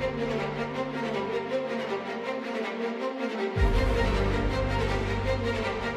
We'll be right back.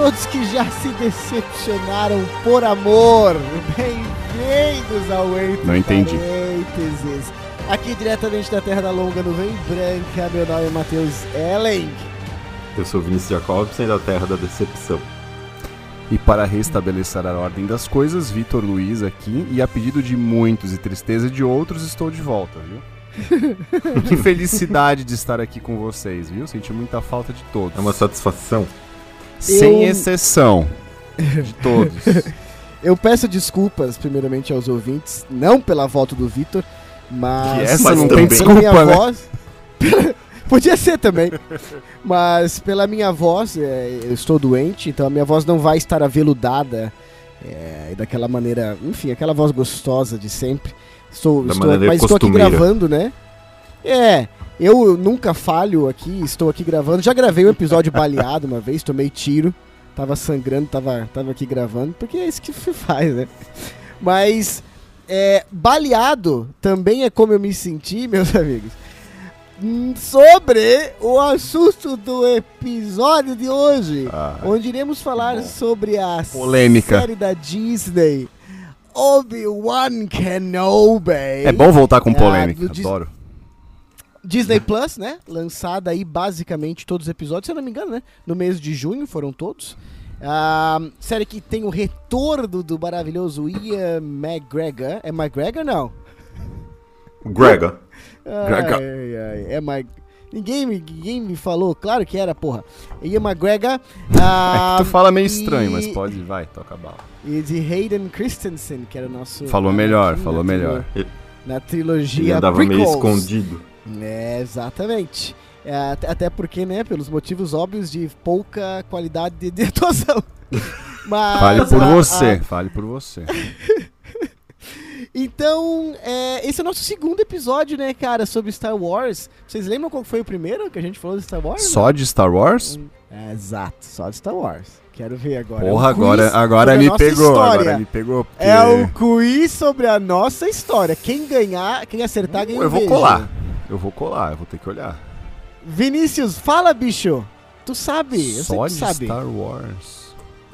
Todos que já se decepcionaram por amor. Bem-vindos ao Entre Não entendi. Parênteses. Aqui diretamente da Terra da Longa Nuvem Branca, meu nome é Matheus Ellen. Eu sou Vinícius Jacobson da Terra da Decepção. E para restabelecer a ordem das coisas, Vitor Luiz aqui, e a pedido de muitos e tristeza de outros, estou de volta, viu? que felicidade de estar aqui com vocês, viu? Senti muita falta de todos. É uma satisfação. Sem Eu- exceção. De todos. Eu peço desculpas, primeiramente, aos ouvintes, não pela volta do Vitor, mas. Que essa Mas não tem pela minha desculpa, né? voz. Podia ser também. Mas pela minha voz, é, eu estou doente, então a minha voz não vai estar aveludada é, daquela maneira, enfim, aquela voz gostosa de sempre. Estou, Da estou, mas estou aqui gravando, né? É, eu nunca falho aqui, estou aqui gravando. Já gravei um episódio baleado uma vez, tomei tiro, tava sangrando, tava, tava aqui gravando, porque é isso que se faz, né? Mas é, baleado também é como eu me senti, meus amigos. Sobre o assunto do episódio de hoje, Ah, onde iremos falar bom. sobre a Polêmica. série da Disney Obi-Wan Kenobi. é bom voltar com Ah, polêmica, adoro. Disney Plus, né? Lançada aí basicamente todos os episódios, se eu não me engano, né? No mês de junho foram todos. Ah, série que tem o retorno do maravilhoso Ian McGregor. É McGregor, não? Grega. Gregor. Ai, ai, é Mc... Ninguém, me- ninguém me falou, claro que era, porra. Ian McGregor. É ah, que tu fala meio e- estranho, mas pode, vai, toca a bala. E de Hayden Christensen, que era o nosso. Falou melhor, falou melhor. Na Ele trilogia andava meio prequels. escondido. É, exatamente. É, até, porque, né, pelos motivos óbvios de pouca qualidade de, de atuação. Mas, Fale por a- você, a- fale por você. então, é, esse é o nosso segundo episódio, né, cara, sobre Star Wars. Vocês lembram qual foi o primeiro que a gente falou de Star Wars? Só de Star Wars? É, exato, só de Star Wars. Quero ver agora. Porra, É um quiz agora, agora me pegou, história. agora me pegou. porque É o quiz sobre a nossa história. Quem ganhar, quem acertar, ganha um Eu vou beijo. colar. Eu vou colar, eu vou ter que olhar. Vinícius, fala, bicho. Tu sabe, eu sei Só que de sabe. Star Wars.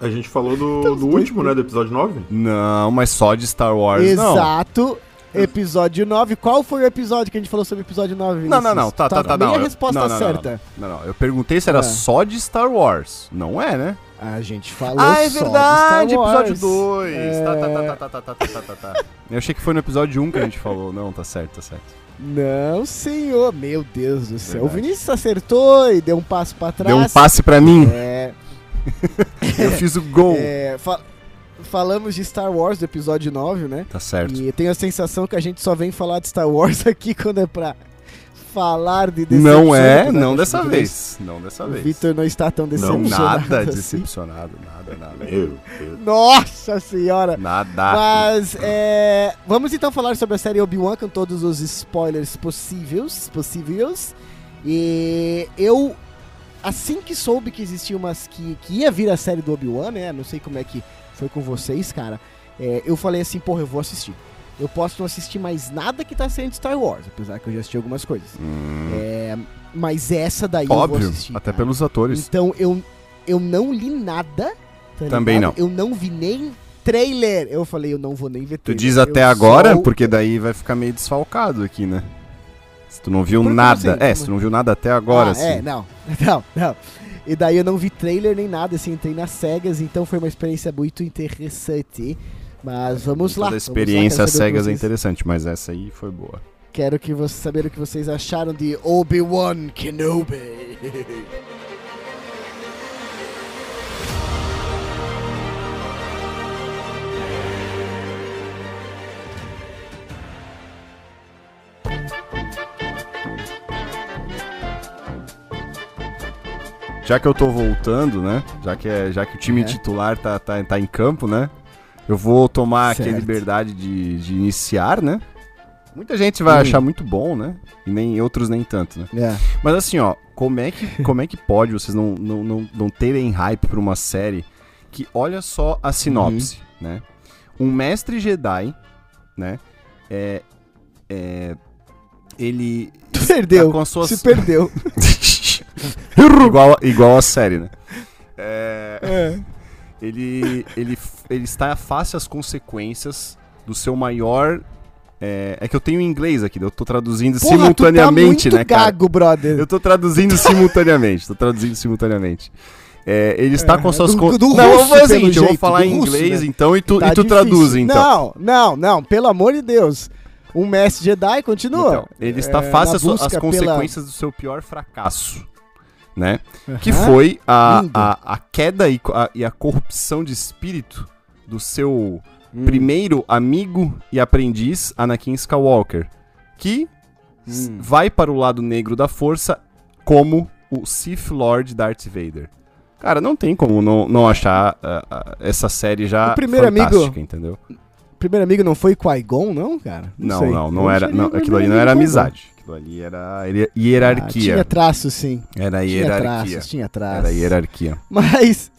A gente falou do, Então, do último, né? Do episódio 9. Não, mas só de Star Wars não. Exato. Episódio 9. Qual foi o episódio que a gente falou sobre o episódio 9? Não, não, Vinícius? não, tá, tá, tá, Nem não. a eu- resposta não, não, não, certa. Não, não, eu perguntei se era Ah. só de Star Wars. Não é, né? A gente falou ah, é só de verdade, Star Wars. episódio 2. É. Tá, tá, tá, tá, tá, tá, tá, tá, tá, tá. Eu achei que foi no episódio 1 que a gente falou. Não, tá certo, tá certo. Não, senhor. Meu Deus do céu. O Verdade. Vinícius acertou e deu um passo pra trás. Deu um passe pra mim, É, eu fiz o gol. é, fa- falamos de Star Wars do episódio 9, né? Tá certo. E tenho a sensação que a gente só vem falar de Star Wars aqui quando é pra falar de Não é, decepção, não né? dessa vez. Não dessa O vez. Vitor não está tão Não, decepcionado. Nada assim. decepcionado, nada, nada. Meu Deus. Nossa senhora! Nada. Mas é, vamos então falar sobre a série Obi-Wan com todos os spoilers possíveis, possíveis. E eu assim que soube que existia umas que, que ia vir a série do Obi-Wan, né? Não sei como é que foi com vocês, cara. é, eu falei assim, porra, eu vou assistir. Eu posso não assistir mais nada que tá saindo de Star Wars, apesar que eu já assisti algumas coisas. Hum, É, mas essa daí eu vou óbvio, assistir. até cara. pelos atores. Então eu, eu não li nada. tá Também ligado? Eu não vi nem trailer. Eu falei, eu não vou nem ver Tu trailer. diz Eu até agora, só- porque daí vai ficar meio desfalcado aqui, né? Se tu não viu Por nada. É, se tu não viu nada até agora, ah, assim. É, não. Não, não. E daí eu não vi trailer nem nada, assim, entrei nas cegas, então foi uma experiência muito interessante. Mas vamos lá. Toda lá, experiência saber o que cegas é interessante, mas essa aí foi boa. Quero que vocês saber o que vocês acharam de Obi-Wan Kenobi. já que eu tô voltando, né? Já que, é, já que o time É. titular tá, tá, tá em campo, né? Eu vou tomar aqui a Certo. liberdade de, de iniciar, né? Muita gente vai Hum. achar muito bom, né? E nem outros nem tanto, né? É. Mas assim, ó, como é que, como é que pode vocês não, não, não, não terem hype pra uma série que, olha só a sinopse, né? Um mestre Jedi, né? É. é ele. Perdeu. tá com as suas- Se perdeu. igual, igual a série, né? É, É. ele, ele, ele está face às consequências do seu maior. É, é que eu tenho em inglês aqui, eu tô traduzindo Porra, simultaneamente, tu tá né, cara? gago, brother. Eu tô traduzindo simultaneamente, tô traduzindo simultaneamente. É, ele está com É, suas do- con- do Não, eu russo, vou fazer seguinte, eu vou falar em russo, inglês né? então e tu, Tá e tu traduz então. Não, não, não, pelo amor de Deus. Um mestre Jedi continua. Então, ele está É, face às, busca pela- consequências do seu pior fracasso, né? Que Aham. foi a, a, a queda e, a, e a corrupção de espírito do seu Hum. primeiro amigo e aprendiz, Anakin Skywalker, que Hum. vai para o lado negro da força como o Sith Lord Darth Vader. Cara, não tem como não, não achar ah, ah, essa série já O primeiro amigo- fantástica, entendeu? Primeiro amigo não foi Qui-Gon, não, cara? Não, sei. não, não Eu era. Não, aquilo ali não era amigo amizade. Aquilo ali era hier- Ah, hierarquia. tinha traço, sim. Era Tinha hierarquia. traços, tinha traços. Era hierarquia. Mas.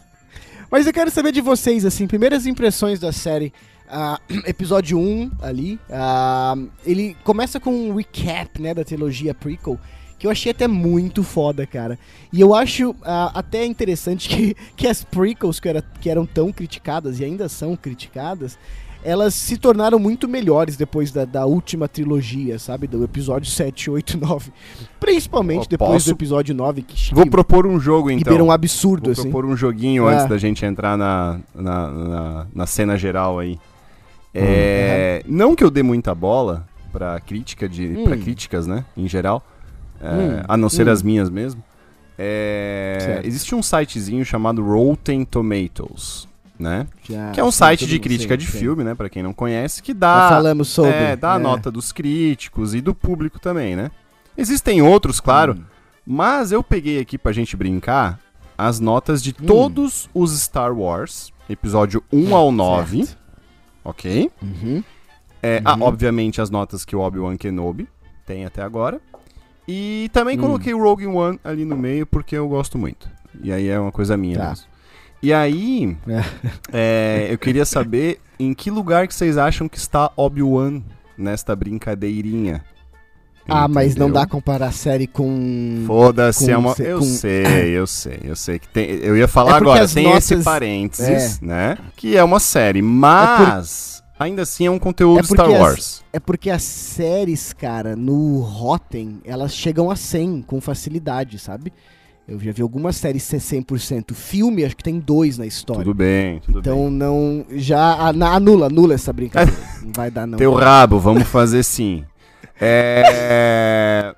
Mas eu quero saber de vocês, assim, primeiras impressões da série. Ah, episódio 1 ali. ah, ele começa com um recap, né, da trilogia prequel. Que eu achei até muito foda, cara. E eu acho ah, até interessante que, que as prequels que, era- que eram tão criticadas e ainda são criticadas, elas se tornaram muito melhores depois da, da última trilogia, sabe? Do episódio 7, 8, 9. Principalmente depois posso- do episódio 9, que, Vou propor um jogo então. beira um absurdo, Vou assim. propor um joguinho É. antes da gente entrar na, na, na, na cena geral aí. É, Não que eu dê muita bola pra crítica de. Hum. Pra críticas, né? Em geral. É, Hum, A não ser hum. as minhas mesmo. É, existe um sitezinho chamado Rotten Tomatoes, né? Já, que é um site de crítica sim, de sim. filme, né? Pra quem não conhece, que Já dá. falamos sobre. É, dá a é. nota dos críticos e do público também, né? Existem outros, claro, Hum. mas eu peguei aqui pra gente brincar as notas de Hum. todos os Star Wars, episódio 1 ao 9, Certo. ok? Uhum. É, ah, Uhum. obviamente as notas que o Obi-Wan Kenobi tem até agora. E também Hum. coloquei o Rogue One ali no meio porque eu gosto muito. E aí é uma coisa minha Tá. mesmo. E aí, É. é, eu queria saber em que lugar que vocês acham que está Obi-Wan nesta brincadeirinha. Ah, mas não Entendeu? dá comparar a série com. Foda-se, é uma. se- Eu com- sei, eu sei, eu sei que tem. Eu ia falar É agora, as tem notas- esse parênteses, né? Que é uma série, mas ainda assim é um conteúdo É Star as- Wars. É porque as séries, cara, no Rotten, elas chegam a 100 com facilidade, sabe? Eu já vi algumas séries ser 100%. Filme, acho que tem dois na história. Tudo bem, tudo bem. então não. Já anula, anula essa brincadeira. não vai dar, não. Teu rabo, vamos fazer sim. É.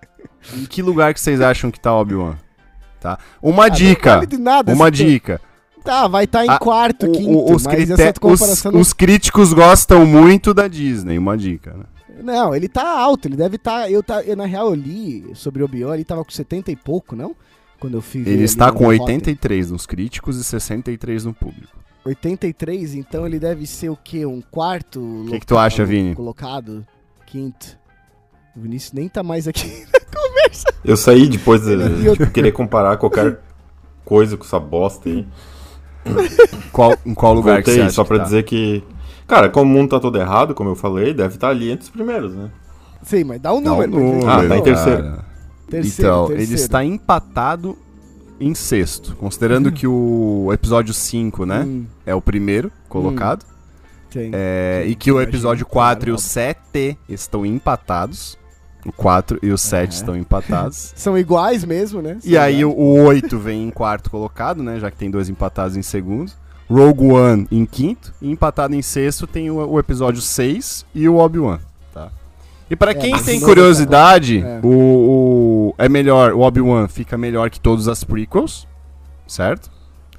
Em que lugar que vocês acham que tá Obi-Wan? Tá? Uma Ah, não dica. vale de nada, Uma dica. Tá, vai estar em Ah, quarto, O- quinto, os, os- não os críticos gostam muito da Disney, uma dica, né? Não, ele tá alto, ele deve estar. eu, tá, eu, na real, eu li sobre o Obi-Wan, ele tava com 70 e pouco, não? Quando eu fui ver Ele está com Rotten. 83 nos críticos e 63 no público. 83, então ele deve ser o quê? Um quarto? O que que tu acha, Vini? Colocado? Quinto. O Vinícius nem tá mais aqui. Eu saí depois de, eu- querer comparar qualquer coisa com essa bosta aí. Qual, em qual lugar que você Voltei acha só que pra tá? dizer que. Cara, como o mundo tá todo errado, como eu falei, deve estar ali entre os primeiros, né? Sim, mas dá um Dá um número. Ah, tá em terceiro. cara. Terceiro, então, terceiro. ele está empatado em sexto. Considerando que o episódio 5, né? Hum, É o primeiro colocado. sim. É, Sim, e que o episódio claro, 4 e o óbvio. 7 estão empatados. O 4 e o 7 É. estão empatados. São iguais mesmo, né? e São aí o, iguais. o 8 vem em quarto colocado, né? Já que tem dois empatados em segundo. Rogue One em quinto. E empatado em sexto tem o, o episódio 6 e o Obi-Wan. E pra É, quem mas tem curiosidade, É. o, o- é melhor, o Obi-Wan fica melhor que todas as prequels, certo?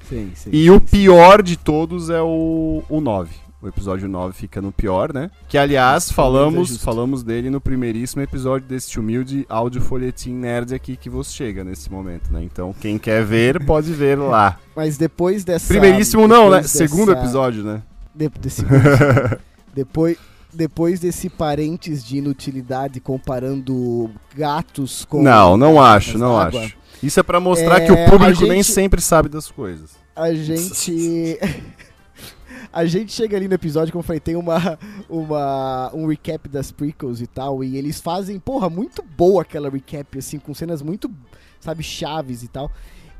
Sim, sim. E sim, o sim. pior de todos é o, o 9. o episódio 9 fica no pior, né? Que aliás, Isso, falamos, justo. falamos dele no primeiríssimo episódio desse humilde áudio folhetim nerd aqui que vos chega nesse momento, né? Então, quem quer ver, pode ver lá. Mas depois dessa. Primeiríssimo não, né? depois Segundo dessa- episódio, né? de- desse- depois, depois desse parentes de inutilidade comparando gatos com. Não, não acho, não d'água, acho. Isso é pra mostrar É, que o a público nem gente- sempre sabe das coisas. A gente. A gente chega ali no episódio, como eu falei, tem uma, uma, um recap das prequels e tal, e eles fazem, porra, muito boa aquela recap, assim, com cenas muito, sabe, chaves e tal.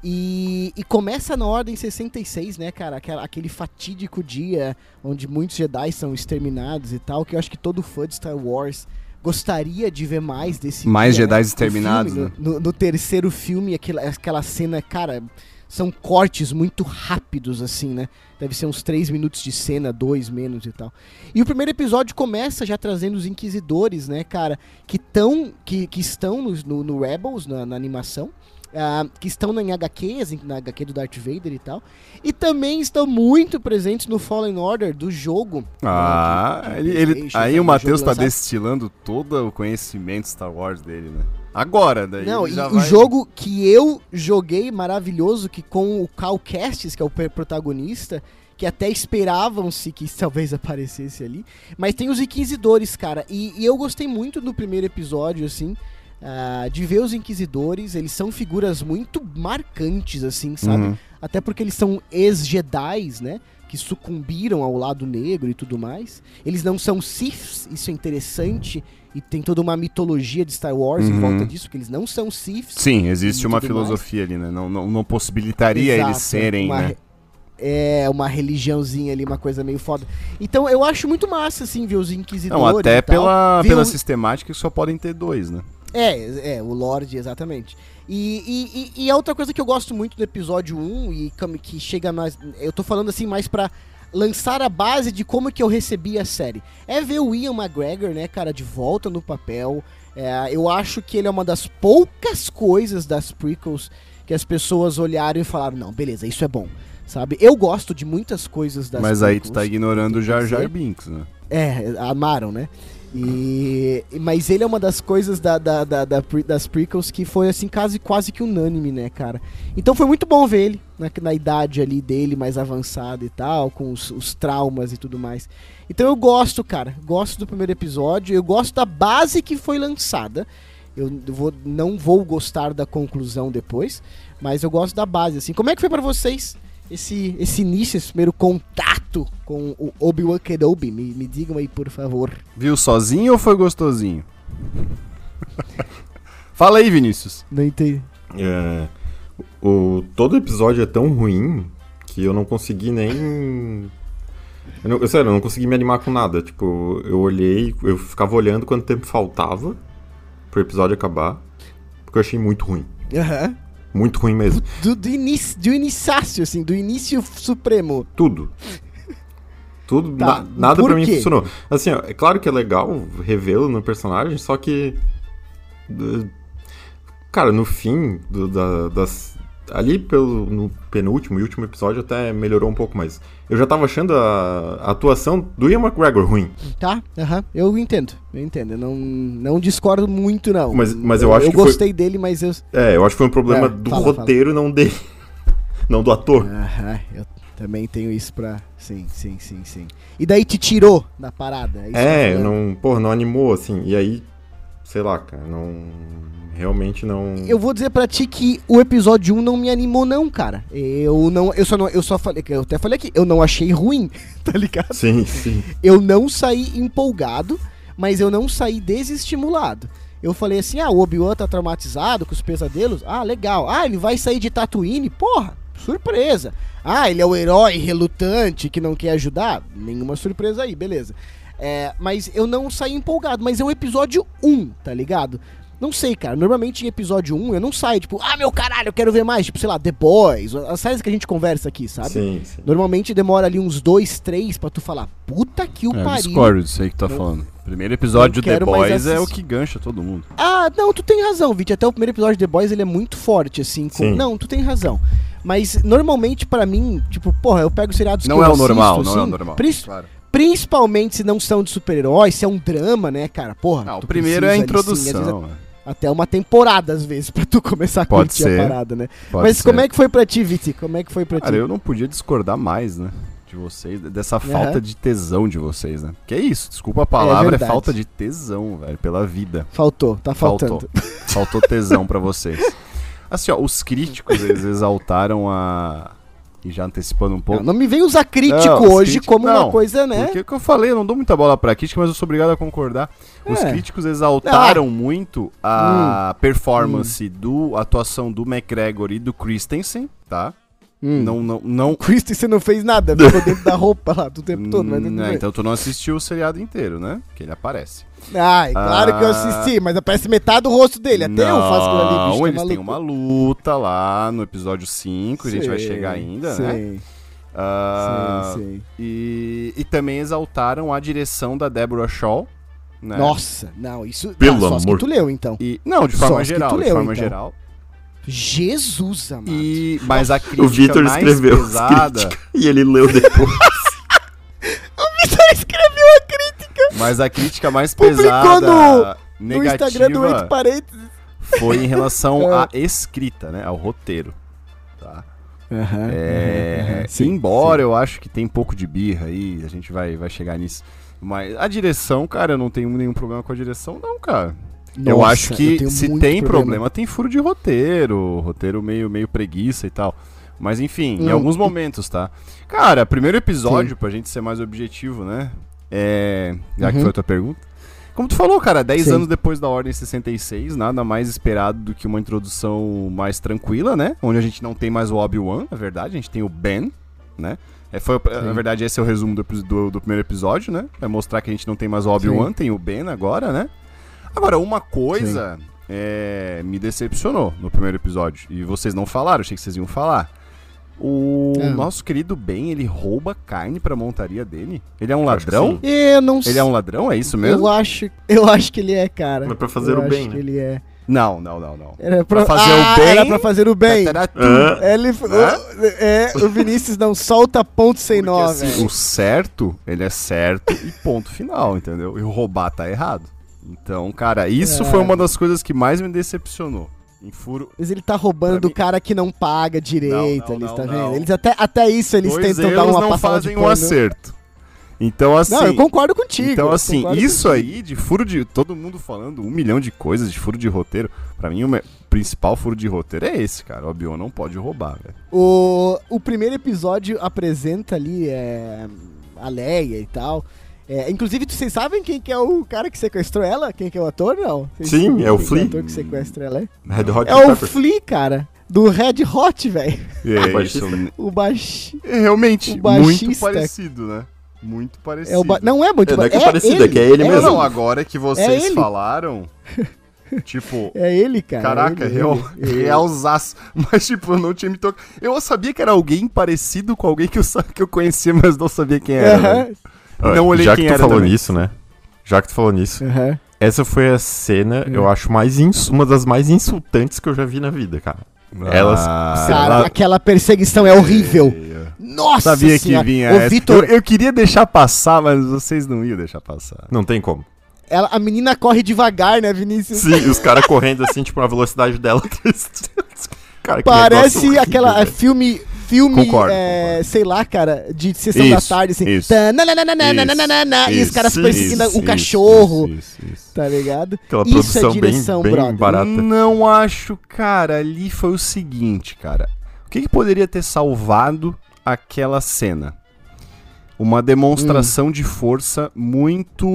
E, e começa na Ordem 66, né, cara? Aquela, aquele fatídico dia onde muitos Jedi são exterminados e tal, que eu acho que todo fã de Star Wars gostaria de ver mais desse Mais dia, né? Jedi No exterminados, filme, né? no, no- no terceiro filme, aquela, aquela cena, cara, são cortes muito rápidos, assim, né? Deve ser uns três minutos de cena, dois menos e tal. E o primeiro episódio começa já trazendo os inquisidores, né, cara, que, tão, que, que estão no, no, no Rebels, na, na animação. Ah, que estão em HQs, na HQ do Darth Vader e tal. E também estão muito presentes no Fallen Order do jogo. Ah, né, ele, aí né, o Matheus tá lançado. destilando todo o conhecimento Star Wars dele, né? Agora, daí Não, e já o vai- jogo que eu joguei maravilhoso, que com o Cal Kestis, que é o protagonista, que até esperavam-se que talvez aparecesse ali. Mas tem os Inquisidores, cara. E, e eu gostei muito do primeiro episódio, assim, ah, de ver os Inquisidores. Eles são figuras muito marcantes, assim, sabe? Uhum. Até porque eles são ex-Jedis, né? Que sucumbiram ao lado negro e tudo mais. Eles não são Siths, isso é interessante. E tem toda uma mitologia de Star Wars em Uhum. volta disso, que eles não são Siths. Sim, existe uma filosofia ali, né? Não, não, não possibilitaria Exato, eles serem, uma né? É, uma religiãozinha ali, uma coisa meio foda. Então eu acho muito massa, assim, ver os inquisidores. Não, até pela, pela o- sistemática que só podem ter dois, né? É, é, o Lorde, exatamente. E, e, e, a outra coisa que eu gosto muito do episódio 1 e que chega mais. Eu tô falando assim mais pra lançar a base de como que eu recebi a série. É ver o Ian McGregor, né, cara, de volta no papel. É, eu acho que ele é uma das poucas coisas das prequels que as pessoas olharam e falaram: não, beleza, isso é bom. Sabe? Eu gosto de muitas coisas das Mas aí tu tá prequels. ignorando o Jar Jar. Binks, né? É, amaram, né? E, mas ele é uma das coisas da, da- da- da das prequels que foi assim quase, quase que unânime, né, cara? Então foi muito bom ver ele na, na idade ali dele, mais avançada e tal, com os, os traumas e tudo mais. Então eu gosto, cara, gosto do primeiro episódio, eu gosto da base que foi lançada. Eu vou, não vou gostar da conclusão depois, mas eu gosto da base, assim. Como é que foi pra vocês esse, esse início, esse primeiro contato com o Obi-Wan Kenobi? Me, me digam aí, por favor. Viu sozinho ou foi gostosinho? Fala aí, Vinícius. Não entendi. É, o, todo episódio é tão ruim que eu não consegui nem. Eu não, sério, eu não consegui me animar com nada. Tipo, eu olhei, eu ficava olhando quanto tempo faltava pro episódio acabar. Porque eu achei muito ruim. Aham. Muito ruim mesmo. Do, do, início, do inicácio, assim, do início supremo. Tudo. Tudo, Tá, na- nada por pra mim funcionou. Assim, ó, é claro que é legal revê-lo no personagem, só que. eh, Cara, no fim do- da- das. Ali pelo, no penúltimo e último episódio até melhorou um pouco, mas eu já tava achando a, a atuação do Ian McGregor ruim. Tá? Aham. Eu entendo. Eu entendo. Eu não, não discordo muito, não. Mas- mas eu acho eu que foi- gostei dele, mas eu. É, eu acho que foi um problema É, do fala, roteiro, não dele. Não do ator. Aham. Eu também tenho isso pra. Sim, sim, sim, sim. E daí te tirou da parada. eu É, falando. não, porra, não animou, assim. E aí, sei lá, cara, não. Realmente não. Eu vou dizer pra ti que o episódio 1 não me animou, não, cara. Eu não. Eu só não. Eu só falei. Eu até falei aqui, eu não achei ruim, tá ligado? Sim, sim. Eu não saí empolgado, mas eu não saí desestimulado. Eu falei assim: ah, o Obi-Wan tá traumatizado com os pesadelos. Ah, legal. Ah, ele vai sair de Tatooine? Porra, surpresa. Ah, ele é o herói relutante que não quer ajudar? Nenhuma surpresa aí, beleza. É, mas eu não saí empolgado, mas é o episódio 1, tá ligado? Não sei, cara. Normalmente em episódio 1 eu não saio, tipo, ah, meu caralho, eu quero ver mais. Tipo, sei lá, The Boys, as séries que a gente conversa aqui, sabe? Sim, sim. Normalmente demora ali uns dois, três pra tu falar, puta que o É, eu pariu. discordo disso aí que tu tá Não- falando. Primeiro episódio não de The Boys é o que gancha todo mundo. Ah, não, tu tem razão, Vit. Até o primeiro episódio de The Boys ele é muito forte, assim. com- Sim. Não, tu tem razão. Mas normalmente pra mim, tipo, porra, eu pego seriados Não que é eu o normal, assisto, não é o assim, normal. pris- Claro. Principalmente se não são de super-heróis, se é um drama, né, cara? Porra. Não, o primeiro é a precisa ali, sim, até uma temporada, às vezes, pra tu começar a Pode curtir ser. a parada, né? Pode Mas ser. como é que foi pra ti, Viti? Como é que foi pra Cara, ti? eu não podia discordar mais, né? De vocês, dessa falta de tesão de vocês, né? Que é isso, desculpa a palavra, é, verdade. falta de tesão, velho, pela vida. Faltou, tá faltando. Faltou. Faltou tesão pra vocês. Assim, ó, os críticos, eles exaltaram a. E já antecipando um Não, pouco. não me vem usar crítico Não, os hoje como não, uma coisa, né? Porque é o que eu falei, eu não dou muita bola pra crítica, mas eu sou obrigado a concordar. Os É. críticos exaltaram muito a performance do a atuação do McGregor e do Christensen, tá? Hum. Não, não, não. O Christensen não fez nada, ficou dentro da roupa lá do tempo todo. Mas Hum, bem. então tu não assistiu o seriado inteiro, né? Que ele aparece. Ai, claro que eu Ah. assisti, mas aparece metade do rosto dele. Até eu faço aquilo ali, bicho. Não, tá eles têm uma luta lá no episódio 5, a gente vai chegar ainda, né? sim, Ah, sim, sim. E, e também exaltaram a direção da Deborah Shaw. Né? Nossa, não, isso. Pelo ah, só as que amor tu leu, então. E, não, de Só forma que geral, tu de leu, forma então. geral. Jesus, amado. E, mas a crítica O Vitor mais escreveu pesada, e ele leu depois. Vitor escreveu a crítica mas a crítica mais pesada no negativa Instagram do Entre Parênteses. foi em relação É. à escrita, né, ao roteiro. Tá? É, Sim, embora eu acho que tem um pouco de birra aí, a gente vai, vai chegar nisso. Mas a direção, cara, eu não tenho nenhum problema com a direção, não, cara. Eu Nossa, acho que tenho se tem problema. tem furo de roteiro, roteiro meio, meio preguiça e tal. Mas enfim, em Hum. alguns momentos, tá? Cara, primeiro episódio, pra gente ser mais objetivo, né? É. Já que Uhum. foi a tua pergunta. Como tu falou, cara, 10 Sim. anos depois da Ordem 66, nada mais esperado do que uma introdução mais tranquila, né? Onde a gente não tem mais o Obi-Wan, na verdade, a gente tem o Ben, né? É, foi, na Sim. verdade, esse é o resumo do, do, do primeiro episódio, né? Vai mostrar que a gente não tem mais o Obi-Wan, tem o Ben agora, né? Agora, uma coisa é, me decepcionou no primeiro episódio. E vocês não falaram, achei que vocês iam falar. O Ah. nosso querido Ben, ele rouba carne pra montaria dele? Ele é um ladrão? Eu não Ele é um ladrão? É isso mesmo? Eu acho, eu acho que ele é, cara. Mas pra fazer Eu o bem, acho né? que ele é. Não, não, não, não. Era pra, Pra fazer o Ah, bem? Era pra fazer o bem. Ele, o, é, o Vinícius não solta ponto sem nó, assim, o certo, ele é certo e ponto final, entendeu? E o roubar tá errado. Então, cara, isso É. foi uma das coisas que mais me decepcionou. Em furo. Mas ele tá roubando do mim- cara que não paga direito Não, ali, não, tá não, vendo? não. Eles até, até isso eles Dois tentam dar uma não passada fazem de um acerto. Então, assim. Não, eu concordo contigo. Então, assim, isso contigo. aí de furo de. Todo mundo falando um milhão de coisas de furo de roteiro. Pra mim, o principal furo de roteiro é esse, cara. O Obi-Wan não pode roubar, velho. O, o primeiro episódio apresenta ali é, a Leia e tal. É, inclusive, vocês sabem quem que é o cara que sequestrou ela? Quem que é o ator? Não. Vocês Sim, sabem é o Flea. o ator que sequestra ela é? Red Hot É o. Flea, cara. Do Red Hot, velho. É baixista. isso. O. É realmente O baixista. muito parecido, né? Muito parecido. É o ba... Não é muito É, não é que é ba- parecido, é que é ele Não, mesmo. não, agora que vocês ele. falaram, tipo, É ele, cara. caraca, ele, real, ele, ele. realzaço. Mas, tipo, eu não tinha me tocado. Eu sabia que era alguém parecido com alguém que eu, que eu conhecia, mas não sabia quem era. Aham, velho. Não olhei Já quem que tu era falou também. nisso, né? Já que tu falou nisso, aham. essa foi a cena, Hum. eu acho, mais ins- uma das mais insultantes que eu já vi na vida, cara. Elas- Ah, Cara, lá- aquela perseguição é horrível. é. Nossa Sabia senhora. que vinha Ô, essa. Vitor, Eu, eu queria deixar passar, mas vocês não iam deixar passar. Não tem como. ela- a menina corre devagar, né, Vinícius? Sim, os caras correndo assim, tipo, na velocidade dela. cara, que Parece negócio horrível, aquela é, velho. filme, filme, Concordo, é, concordo. sei lá, cara, de sessão Isso, da tarde, assim. isso. tananana, e os Isso, caras isso, perseguindo isso, o cachorro, isso, isso, isso. tá ligado? Aquela Isso é produção direção, bem, bem brother. barata. Não acho, cara. Ali foi o seguinte, cara. O que, que poderia ter salvado aquela cena? Uma demonstração Hum. de força muito.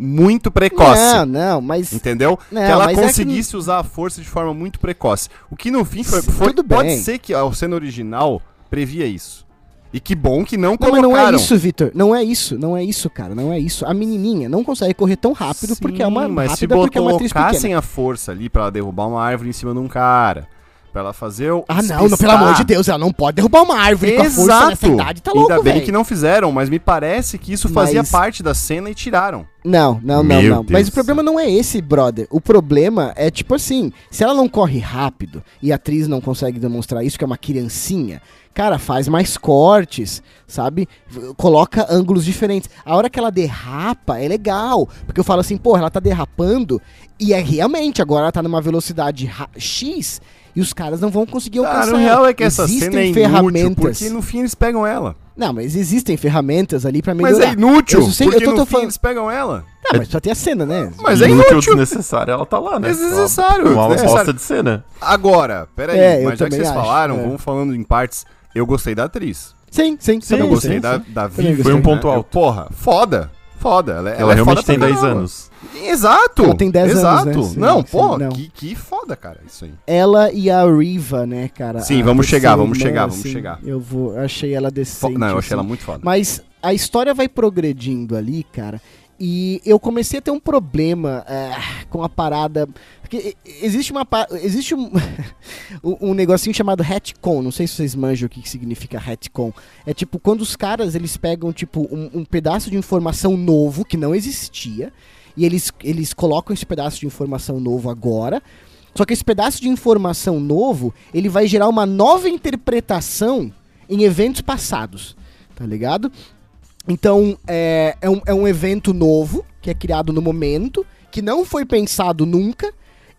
muito precoce. Não, não, mas Entendeu? Não, que ela mas é que conseguisse usar a força de forma muito precoce. O que no fim foi. foi- Tudo pode bem. ser que a cena original previa isso. E que bom que não Não, mas colocaram. não é isso, Vitor. Não é isso, não é isso, cara. Não é isso. A menininha não consegue correr tão rápido porque é uma Sim, mas se rápida porque é uma atriz colocassem pequena. a força ali pra ela derrubar uma árvore em cima de um cara, pra ela fazer o Ah, não, não, pelo amor de Deus, ela não pode derrubar uma árvore com a força nessa idade, tá louco, Ainda bem velho. que não fizeram, mas me parece que isso fazia Mas- parte da cena e tiraram. Não, não, não, Meu não. Mas Deus o do problema não é esse, brother. O problema é tipo assim: se ela não corre rápido e a atriz não consegue demonstrar isso, que é uma criancinha, cara, faz mais cortes, sabe? Coloca ângulos diferentes. A hora que ela derrapa é legal. Porque eu falo assim, porra, ela tá derrapando e é realmente, agora ela tá numa velocidade X e os caras não vão conseguir alcançar. Cara, o real é que essa Existem cena é inútil, ferramentas. porque no fim eles pegam ela. Não, mas existem ferramentas ali pra Mas melhorar. é inútil, Eu sei- eu porque tô- no tô fim falando- eles pegam ela. Não, mas só tem a cena, né? Mas é Inútil, inútil. desnecessário, ela tá lá, né? É desnecessário, Uma desnecessário. bosta de cena. Agora, peraí, É, eu mas já que vocês acho, falaram, é. vamos falando em partes. Eu gostei da atriz. Sim, sim. Sim, eu gostei sim, da, sim. da Também Vivi. Foi um gostei. ponto né? alto. Porra, foda. Foda. Ela, Ela, é realmente foda tem pra 10 caramba. anos. Exato. Ela tem 10 anos, Exato. né? Sim, não, sim, pô, não. Que, que foda, cara, isso aí. Ela e a Riva, né, cara? Sim, vamos chegar, vamos irmã, chegar, vamos assim, chegar. Eu vou, achei ela Fo- decente. não, eu achei assim. ela muito foda. Mas a história vai progredindo ali, cara. E eu comecei a ter um problema é, com a parada. Porque existe uma. Existe um, um negocinho chamado retcon. Não sei se vocês manjam o que que significa retcon. É tipo, quando os caras eles pegam, tipo, um, um pedaço de informação novo que não existia. E eles, eles colocam esse pedaço de informação novo agora. Só que esse pedaço de informação novo, ele vai gerar uma nova interpretação em eventos passados. Tá ligado? Então, é, é, um, é um evento novo, que é criado no momento, que não foi pensado nunca,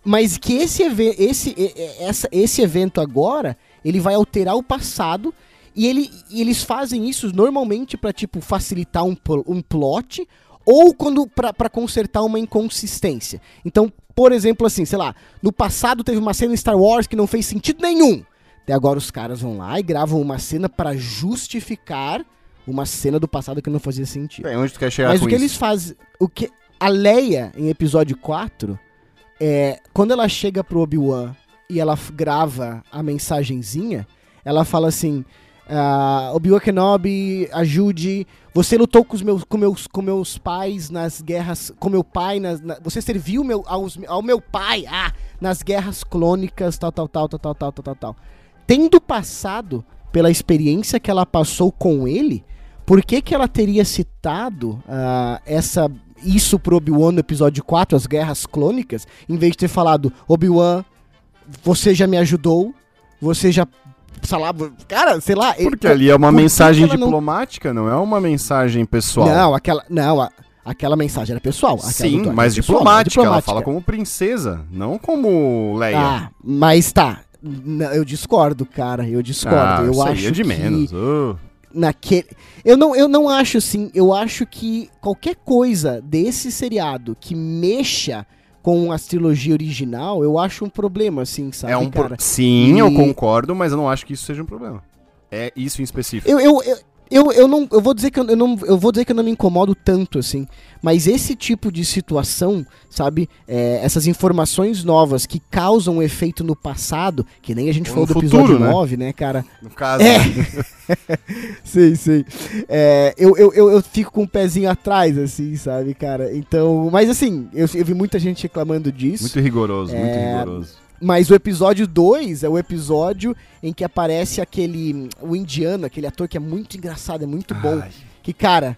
mas que esse, esse, essa, esse evento agora, ele vai alterar o passado, e, ele, e eles fazem isso normalmente pra, tipo, facilitar um, um plot, ou quando pra consertar uma inconsistência. Então, por exemplo, assim, sei lá, no passado teve uma cena em Star Wars que não fez sentido nenhum. Até agora os caras vão lá e gravam uma cena pra justificar uma cena do passado que não fazia sentido. Bem, onde tu quer chegar Mas o que isso? eles fazem. O que. A Leia, em episódio 4, é. Quando ela chega pro Obi-Wan e ela grava a mensagenzinha, ela fala assim. ah, Obi-Wan Kenobi, ajude. Você lutou com os meus, com meus, com meus pais nas guerras. Com meu pai. Nas, na- você serviu meu, aos, ao meu pai ah, nas guerras clônicas, tal, tal, tal, tal, tal, tal, tal, tal, tal. Tendo passado pela experiência que ela passou com ele, por que, que ela teria citado ah, essa isso pro Obi-Wan no episódio 4, as guerras clônicas, em vez de ter falado, Obi-Wan, você já me ajudou, você já. Sei lá, cara, sei lá. ele- Porque ali é uma mensagem ela não- diplomática, não... é uma mensagem pessoal. Não, aquela. Não, a- aquela mensagem era pessoal. Sim, do- mas é pessoal, diplomática. Ela diplomática. fala como princesa, não como Leia. Ah, mas tá. Eu discordo, cara. Eu discordo. Ah, eu aí acho é de que menos. Oh. Naquele. Eu não, eu não acho assim. Eu acho que qualquer coisa desse seriado que mexa com a trilogia original, eu acho um problema, assim, sabe, É um pro- cara? Sim, E- eu concordo, mas eu não acho que isso seja um problema. É isso em específico. Eu, eu, eu, eu, eu não. Eu vou dizer que eu, eu não. Eu vou dizer que eu não me incomodo tanto, assim. Mas esse tipo de situação, sabe? é, essas informações novas que causam um efeito no passado, que nem a gente Ou falou do futuro, episódio né? 9, né, cara? No caso, É. né? sei, sei. É, eu, eu, eu, eu fico com o pezinho atrás, assim, sabe, cara? Então. Mas assim, eu, eu vi muita gente reclamando disso. muito rigoroso, muito É, rigoroso. Mas o episódio 2 é o episódio em que aparece aquele. O indiano, aquele ator que é muito engraçado, é muito bom. Ai. Que, cara.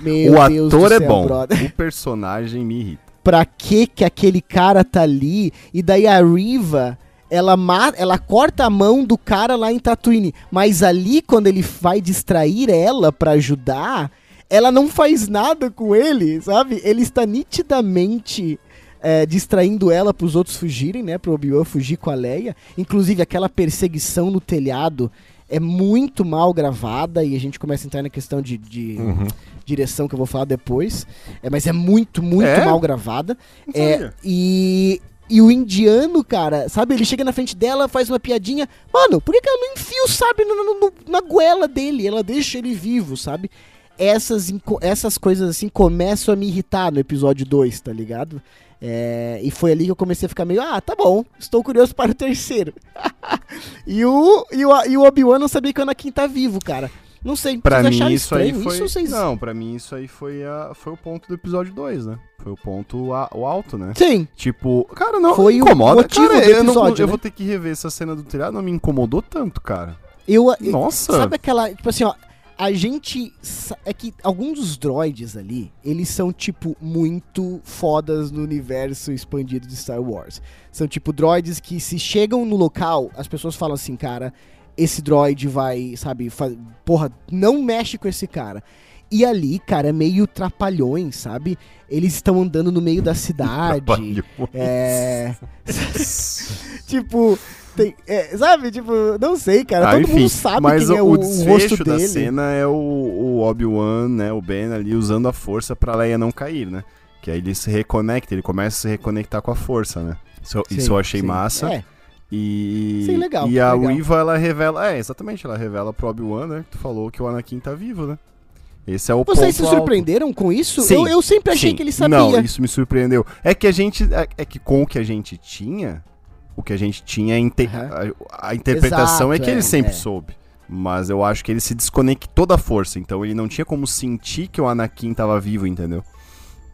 Meu O Deus ator do é céu, bom, brother. o personagem me irrita. Pra que que aquele cara tá ali? E daí a Riva. Ela, ela corta a mão do cara lá em Tatooine. Mas ali, quando ele vai distrair ela pra ajudar, ela não faz nada com ele, sabe? Ele está nitidamente é, distraindo ela pros outros fugirem, né? Pro Obi-Wan fugir com a Leia. Inclusive, aquela perseguição no telhado é muito mal gravada. E a gente começa a entrar na questão de, de Uhum. direção que eu vou falar depois. É, mas é muito, muito É? mal gravada. É, e, e o indiano, cara, sabe? Ele chega na frente dela, faz uma piadinha. Mano, por que, que ela não enfia o no- no- na goela dele? Ela deixa ele vivo, sabe? Essas, essas coisas assim começam a me irritar no episódio 2, tá ligado? É, e foi ali que eu comecei a ficar meio, ah, tá bom, estou curioso para o terceiro. e o, e o, e o Obi-Wan não sabia que o Anakin tá vivo, cara. Não sei, Pra mim isso aí foi. isso vocês... Não, pra mim isso aí foi, a... foi o ponto do episódio 2, né? Foi o ponto a- o alto, né? Sim, Tipo, cara, não Foi o incomoda. motivo cara, do eu, não- episódio, eu né? vou ter que rever essa cena do telhado, não me incomodou tanto, cara. eu- Nossa. Sabe aquela, tipo assim, ó, a gente. É que alguns dos droids ali, eles são, tipo, muito fodas no universo expandido de Star Wars. São, tipo, droids que se chegam no local, as pessoas falam assim, cara, esse droid vai, sabe, porra, não mexe com esse cara. E ali, cara, é meio trapalhões, sabe? Eles estão andando no meio da cidade. É. tipo, tem, é, sabe? Tipo, não sei, cara. Ah, Todo enfim, mundo sabe mas quem é o, o, o o desfecho rosto da dele. cena é o, o Obi-Wan, né, o Ben ali usando a força pra Leia não cair, né? Que aí ele se reconecta, ele começa a se reconectar com a força, né? Isso, Sim, isso eu achei sim. massa. É, E, Sim, legal, e a legal. Riva, ela revela. É, exatamente, ela revela pro Obi-Wan, né? Que tu falou que o Anakin tá vivo, né? Esse é o Vocês se ponto alto. surpreenderam com isso? Sim, eu, eu sempre achei Sim. que ele sabia. Não, isso me surpreendeu. É que a gente. É, é que com o que a gente tinha, o que a gente tinha, a, inte- Aham. a, a interpretação é Exato, que ele é, sempre é. soube. Mas eu acho que ele se desconectou da força, então ele não tinha como sentir que o Anakin tava vivo, entendeu?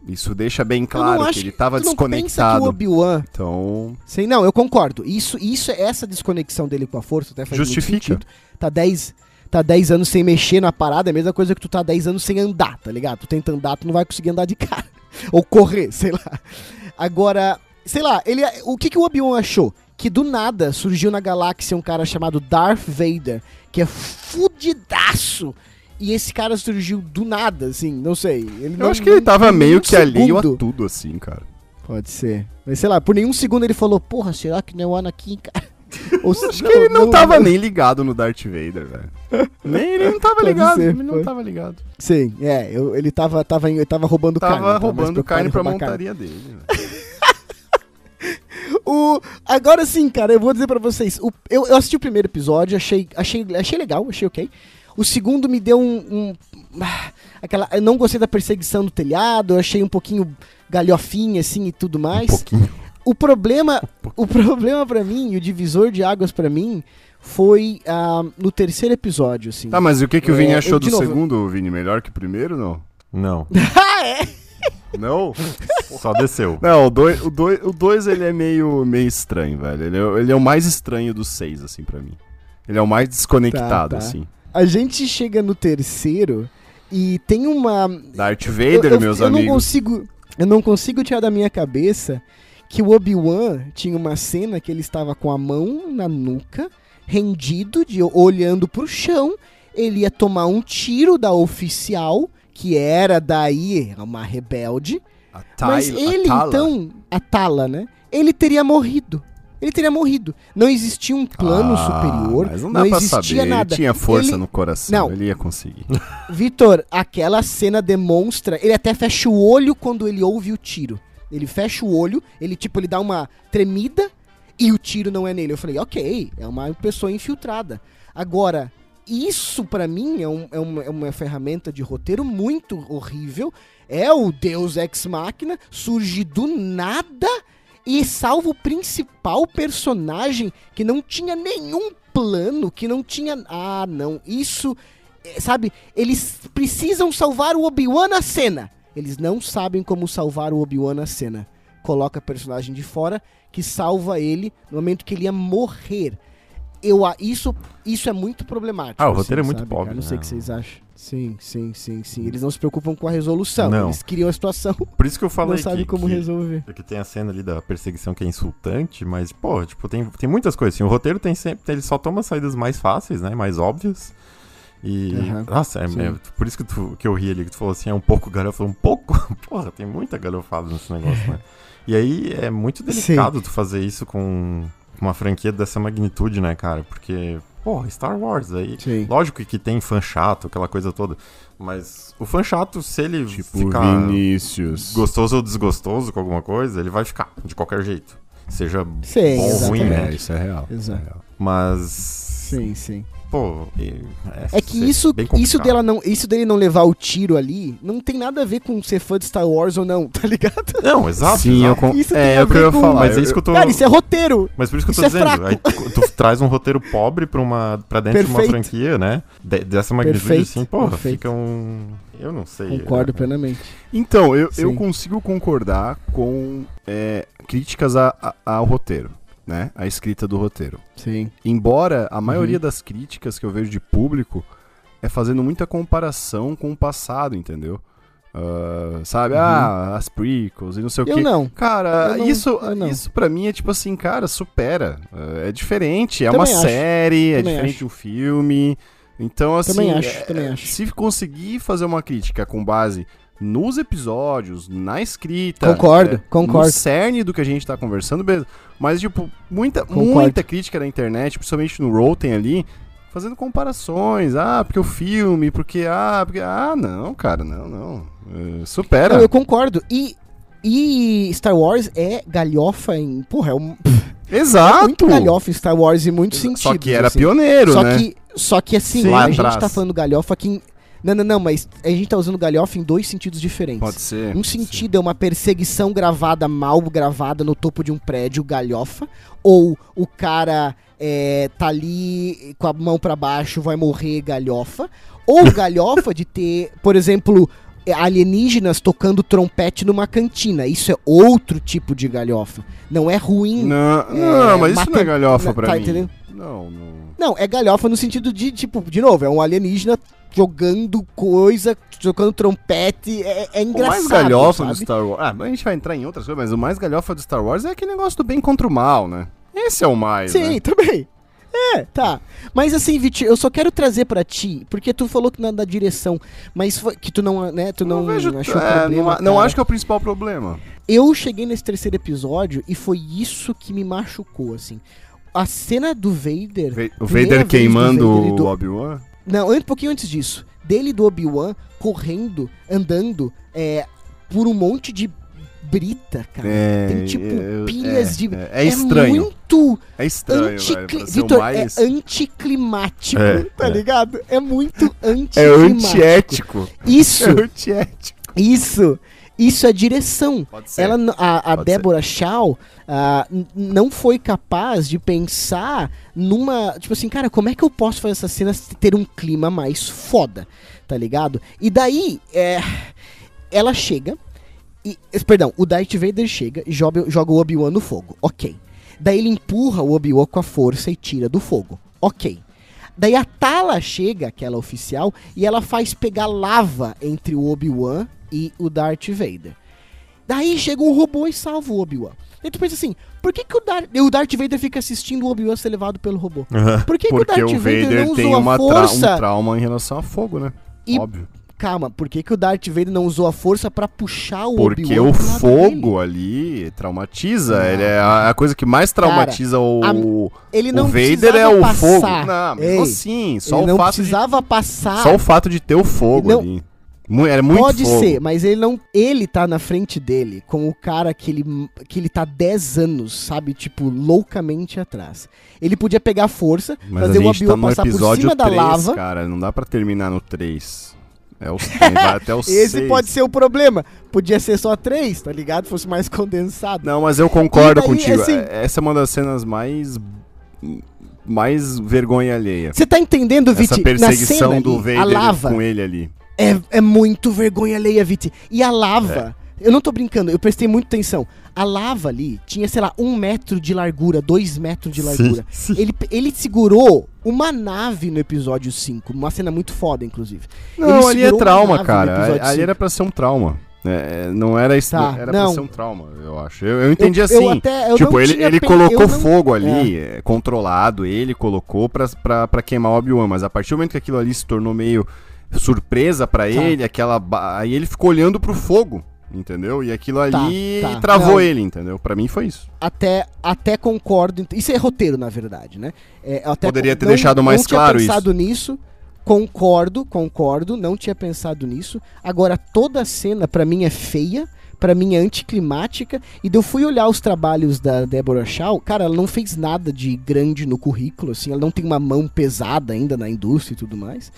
Isso deixa bem claro que ele tava tu não pensa que desconectado. o Obi-Wan... Então, Sim, não, eu concordo. Isso, isso, essa desconexão dele com a força até faz Justifica. muito sentido. Tá 10 tá 10 anos sem mexer na parada, é a mesma coisa que tu tá 10 anos sem andar, tá ligado? Tu tenta andar, tu não vai conseguir andar de cara. Ou correr, sei lá. Agora, sei lá, ele, o que, que o Obi-Wan achou? Que do nada surgiu na galáxia um cara chamado Darth Vader, que é fudidaço. E esse cara surgiu do nada, assim, não sei. Ele eu não- acho que ele tava meio que alheio a segundo- tudo, assim, cara. Pode ser. Mas sei lá, por nenhum segundo ele falou, porra, será que não é o Anakin, cara? Ou, Acho que ele não, tava nem ligado no Darth Vader, velho. Nem ele não tava ligado. ser, ele não pode. tava ligado. Sim, é, eu- ele tava, tava, ele tava roubando carne. Tava mais roubando carne pra montaria dele. velho. O, agora sim, cara, eu vou dizer pra vocês. o- eu, eu assisti o primeiro episódio, achei, achei, achei legal, achei ok. O segundo me deu um. um- ah, aquela, eu não gostei da perseguição no telhado, eu achei um pouquinho galhofinha assim e tudo mais. Um pouquinho. O problema, o problema para mim, e o divisor de águas pra mim, foi ah, no terceiro episódio, assim. Tá, mas e o que, que o Vini É, achou eu- do novo- segundo, Vini? Melhor que o primeiro, não? Não, ah, é? Não? só desceu. Não, o 2 o dois, o dois, ele é meio, meio estranho, velho. Ele é, ele é o mais estranho dos seis, assim, pra mim. Ele é o mais desconectado, Tá, tá. assim. A gente chega no terceiro e tem uma. Darth Eu- Vader, eu, meus eu amigos. Não consigo, eu não consigo tirar da minha cabeça que o Obi-Wan tinha uma cena que ele estava com a mão na nuca, rendido, de, olhando pro chão. Ele ia tomar um tiro da oficial, que era daí uma rebelde. A mas ele, Tala. então, a Tala, né? Ele teria morrido. Ele teria morrido. Não existia um plano Ah, superior. Mas não dá pra existia saber. nada. Ele tinha força Ele- no coração. Não. Ele ia conseguir. Vitor, aquela cena demonstra. Ele até fecha o olho quando ele ouve o tiro. Ele fecha o olho, ele tipo, ele dá uma tremida e o tiro não é nele. Eu falei, ok, é uma pessoa infiltrada. Agora, isso pra mim é, um- é uma, é uma ferramenta de roteiro muito horrível. É o Deus Ex Machina, surge do nada e salva o principal personagem que não tinha nenhum plano, que não tinha. Ah, não, isso é, sabe, eles precisam salvar o Obi-Wan na cena. Eles não sabem como salvar o Obi-Wan na cena. Coloca personagem de fora que salva ele no momento que ele ia morrer. Eu, a- isso, isso é muito problemático. Ah, o roteiro é muito sabe, pobre, cara? Não sei o né? que vocês acham. Sim, sim, sim, sim. Eles não se preocupam com a resolução. Não. Eles criam a situação, Por isso que eu falei não sabem que, como que, resolver. que tem a cena ali da perseguição que é insultante, mas, pô, tipo, tem, tem muitas coisas. Assim, o roteiro tem sempre. Ele só toma saídas mais fáceis, né? Mais óbvias. E. Aham, Nossa, é, sim. é- por isso que, tu, que eu ri ali, que tu falou assim, é um pouco galhofado. Um pouco? Porra, tem muita galhofada nesse negócio, né? E aí é muito delicado tu fazer isso com uma franquia dessa magnitude, né, cara? Porque, porra, Star Wars aí. Sim. Lógico que tem fã chato, aquela coisa toda. Mas o fã chato, se ele Tipo, ficar Vinícius. gostoso ou desgostoso com alguma coisa, ele vai ficar, de qualquer jeito. Seja Sim, bom ou ruim, né? É, isso é real. é Exato. real. Mas. Sim, sim. Pô, e- É que isso, isso, dela não, isso dele não levar o tiro ali não tem nada a ver com ser fã de Star Wars ou não, tá ligado? Não, exato. Sim, eu exato. con... Isso é, é o que eu ia com- falar. Mas é eu- isso que eu tô. Cara, isso é roteiro. Mas por isso que eu tô isso é dizendo. Aí tu, tu traz um roteiro pobre pra, uma, pra dentro de uma Perfeito. franquia, né? De- dessa magnitude Perfeito, assim, porra, perfeito. fica um. Eu não sei. Concordo é, plenamente. Então, eu, eu consigo concordar com é, críticas a- a- ao roteiro, né? A escrita do roteiro. Sim. Embora a maioria Uhum. das críticas que eu vejo de público é fazendo muita comparação com o passado, entendeu? Ah, sabe? Uhum. Ah, as prequels e não sei o Eu quê. não. Cara, não- isso, isso pra mim é tipo assim, cara, supera. É é diferente, é uma acho. série, é Também diferente acho. de um filme. Então, assim, Também acho, é- também acho. se conseguir fazer uma crítica com base nos episódios, na escrita, Concordo, é, concordo. no cerne do que a gente tá conversando, beleza. Mas, tipo, muita, Concordo. muita crítica na internet, principalmente no Rotten ali, fazendo comparações. Ah, porque o filme, porque. Ah, porque. Ah, não, cara, não, não. É, supera. Não, eu concordo. E, e Star Wars é galhofa em. Porra, é um. Exato! muito galhofa em Star Wars em muitos sentidos. Só que era assim. pioneiro, só né? Que, só que assim, Sim. Lá a gente atrás. tá falando galhofa aqui em. Não, não, não, mas a gente tá usando galhofa em dois sentidos diferentes. Pode ser. Um sentido é uma perseguição gravada, mal gravada no topo de um prédio, galhofa. Ou o cara é, tá ali com a mão pra baixo, vai morrer, galhofa. Ou galhofa de ter, por exemplo, é, alienígenas tocando trompete numa cantina. Isso é outro tipo de galhofa. Não é ruim. Não, É, não mas isso não é galhofa não, pra tá mim. entendendo? Não, não. Não, é galhofa no sentido de, tipo, de novo, é um alienígena jogando coisa, tocando trompete. É, é O engraçado. mais galhofa do? Star Wars. Ah, a gente vai entrar em outras coisas, mas o mais galhofa do Star Wars é aquele negócio do bem contra o mal, né? Esse é o mais. Sim, né? também. É, tá. Mas assim, Vitinho, eu só quero trazer pra ti, porque tu falou que na, na direção, mas foi- que tu não, né, tu não, não vejo. achou é, problema. não, não acho que é o principal problema. Eu cheguei nesse terceiro episódio e foi isso que me machucou, assim. A cena do Vader. Ve- O Vader queimando Vader do- o Obi-Wan? Não, um pouquinho antes disso. Dele do Obi-Wan correndo, andando é, por um monte de brita, cara. É, Tem tipo é, pilhas é, de. É, é estranho. muito É estranho, anticli... Vitor, mais... é anticlimático, É, tá é. ligado? É muito É anticlimático. antiético. Isso, É antiético. isso, isso é direção. Pode ser. Ela, a, a Débora Shaw n- não foi capaz de pensar numa. Tipo assim, cara, como é que eu posso fazer essas cenas ter um clima mais foda? Tá ligado? E daí, é, ela chega. E, perdão, o Darth Vader chega e joga, joga o Obi-Wan no fogo. Ok. Daí ele empurra o Obi-Wan com a força e tira do fogo. Ok. Daí a Tala chega, aquela oficial, e ela faz pegar lava entre o Obi-Wan e o Darth Vader. Daí chega um robô e salva o Obi-Wan. Daí tu pensa assim, por que, que o, Dar o Darth Vader fica assistindo o Obi-Wan ser levado pelo robô? Por que, que o Darth o Vader, Vader não tem usou uma a tra- força? um trauma em relação a fogo, né? E- Óbvio. Calma, por que, que o Darth Vader não usou a força pra puxar o Porque Obi-Wan o fogo ali traumatiza. Não. Ele é a, a coisa que mais traumatiza o, a- o Ele não Vader precisava é o passar. fogo. Não, Ei, assim, só ele o, não fato de, precisava passar. só o fato de ter o fogo Não. ali. Era muito Pode fogo. ser, mas ele não. Ele tá na frente dele com o cara que ele, que ele tá 10 anos, sabe? Tipo, loucamente atrás. Ele podia pegar força, Mas fazer o gente tá passar por cima da 3, lava. cara. Não dá pra terminar no 3. É três, vai até o 6. Esse pode ser o problema. Podia ser só 3, tá ligado? Fosse mais condensado. Não, mas eu concordo daí, contigo. assim- Essa é uma das cenas mais. mais vergonha alheia. Você tá entendendo, Essa Viti? perseguição Na cena do ali, Vader a lava com ele ali. é, é muito vergonha alheia, Viti. E a lava, eu não tô brincando, eu prestei muita atenção. A lava ali tinha, sei lá, um metro de largura, dois metros de largura. Sim, sim. Ele, ele segurou uma nave no episódio 5. Uma cena muito foda, inclusive. Não, Ele ali é trauma, cara. Ali era pra ser um trauma. É, não era isso. Tá, era não. pra ser um trauma, eu acho. Eu, eu entendi Eu- assim. eu até- tipo, ele, ele pen- colocou não- fogo ali, é, controlado, ele colocou pra, pra, pra queimar o Obi-Wan, mas a partir do momento que aquilo ali se tornou meio surpresa pra ele, aquela. Aí ele ficou olhando pro fogo, entendeu? E aquilo ali tá. travou Não. ele, entendeu? Pra mim foi isso. Até, até concordo. Isso é roteiro, na verdade, né? É, Poderia ter não- deixado mais não tinha pensado nisso. Concordo, concordo. Não tinha pensado nisso. Agora, toda a cena, pra mim, é feia. Pra mim, é anticlimática. E eu fui olhar os trabalhos da Deborah Shaw. Cara, ela não fez nada de grande no currículo, assim. Ela não tem uma mão pesada ainda na indústria e tudo mais.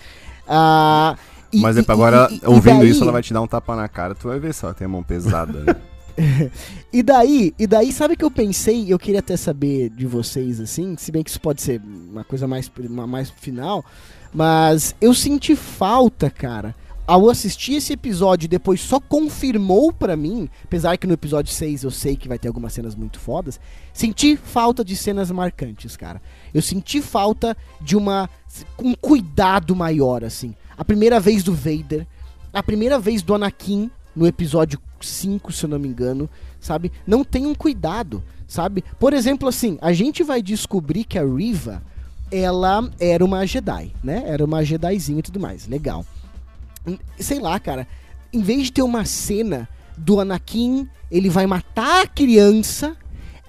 Ah, e- mas e- é pra agora, e- e- e ouvindo daí- isso, ela vai te dar um tapa na cara, tu vai ver se ela tem a mão pesada. né? E daí, e daí, sabe o que eu pensei? Eu queria até saber de vocês, assim, se bem que isso pode ser uma coisa mais, uma, mais final, mas eu senti falta, cara. ao assistir esse episódio e depois só confirmou pra mim, apesar que no episódio 6 eu sei que vai ter algumas cenas muito fodas, senti falta de cenas marcantes, cara. Eu senti falta de uma um cuidado maior assim. A primeira vez do Vader, a primeira vez do Anakin no episódio 5, se eu não me engano, sabe? Não tem um cuidado, sabe? Por exemplo, assim, a gente vai descobrir que a Riva, ela era uma Jedi, né? Era uma Jedizinha e tudo mais. Legal. Sei lá, cara. Em vez de ter uma cena do Anakin, ele vai matar a criança,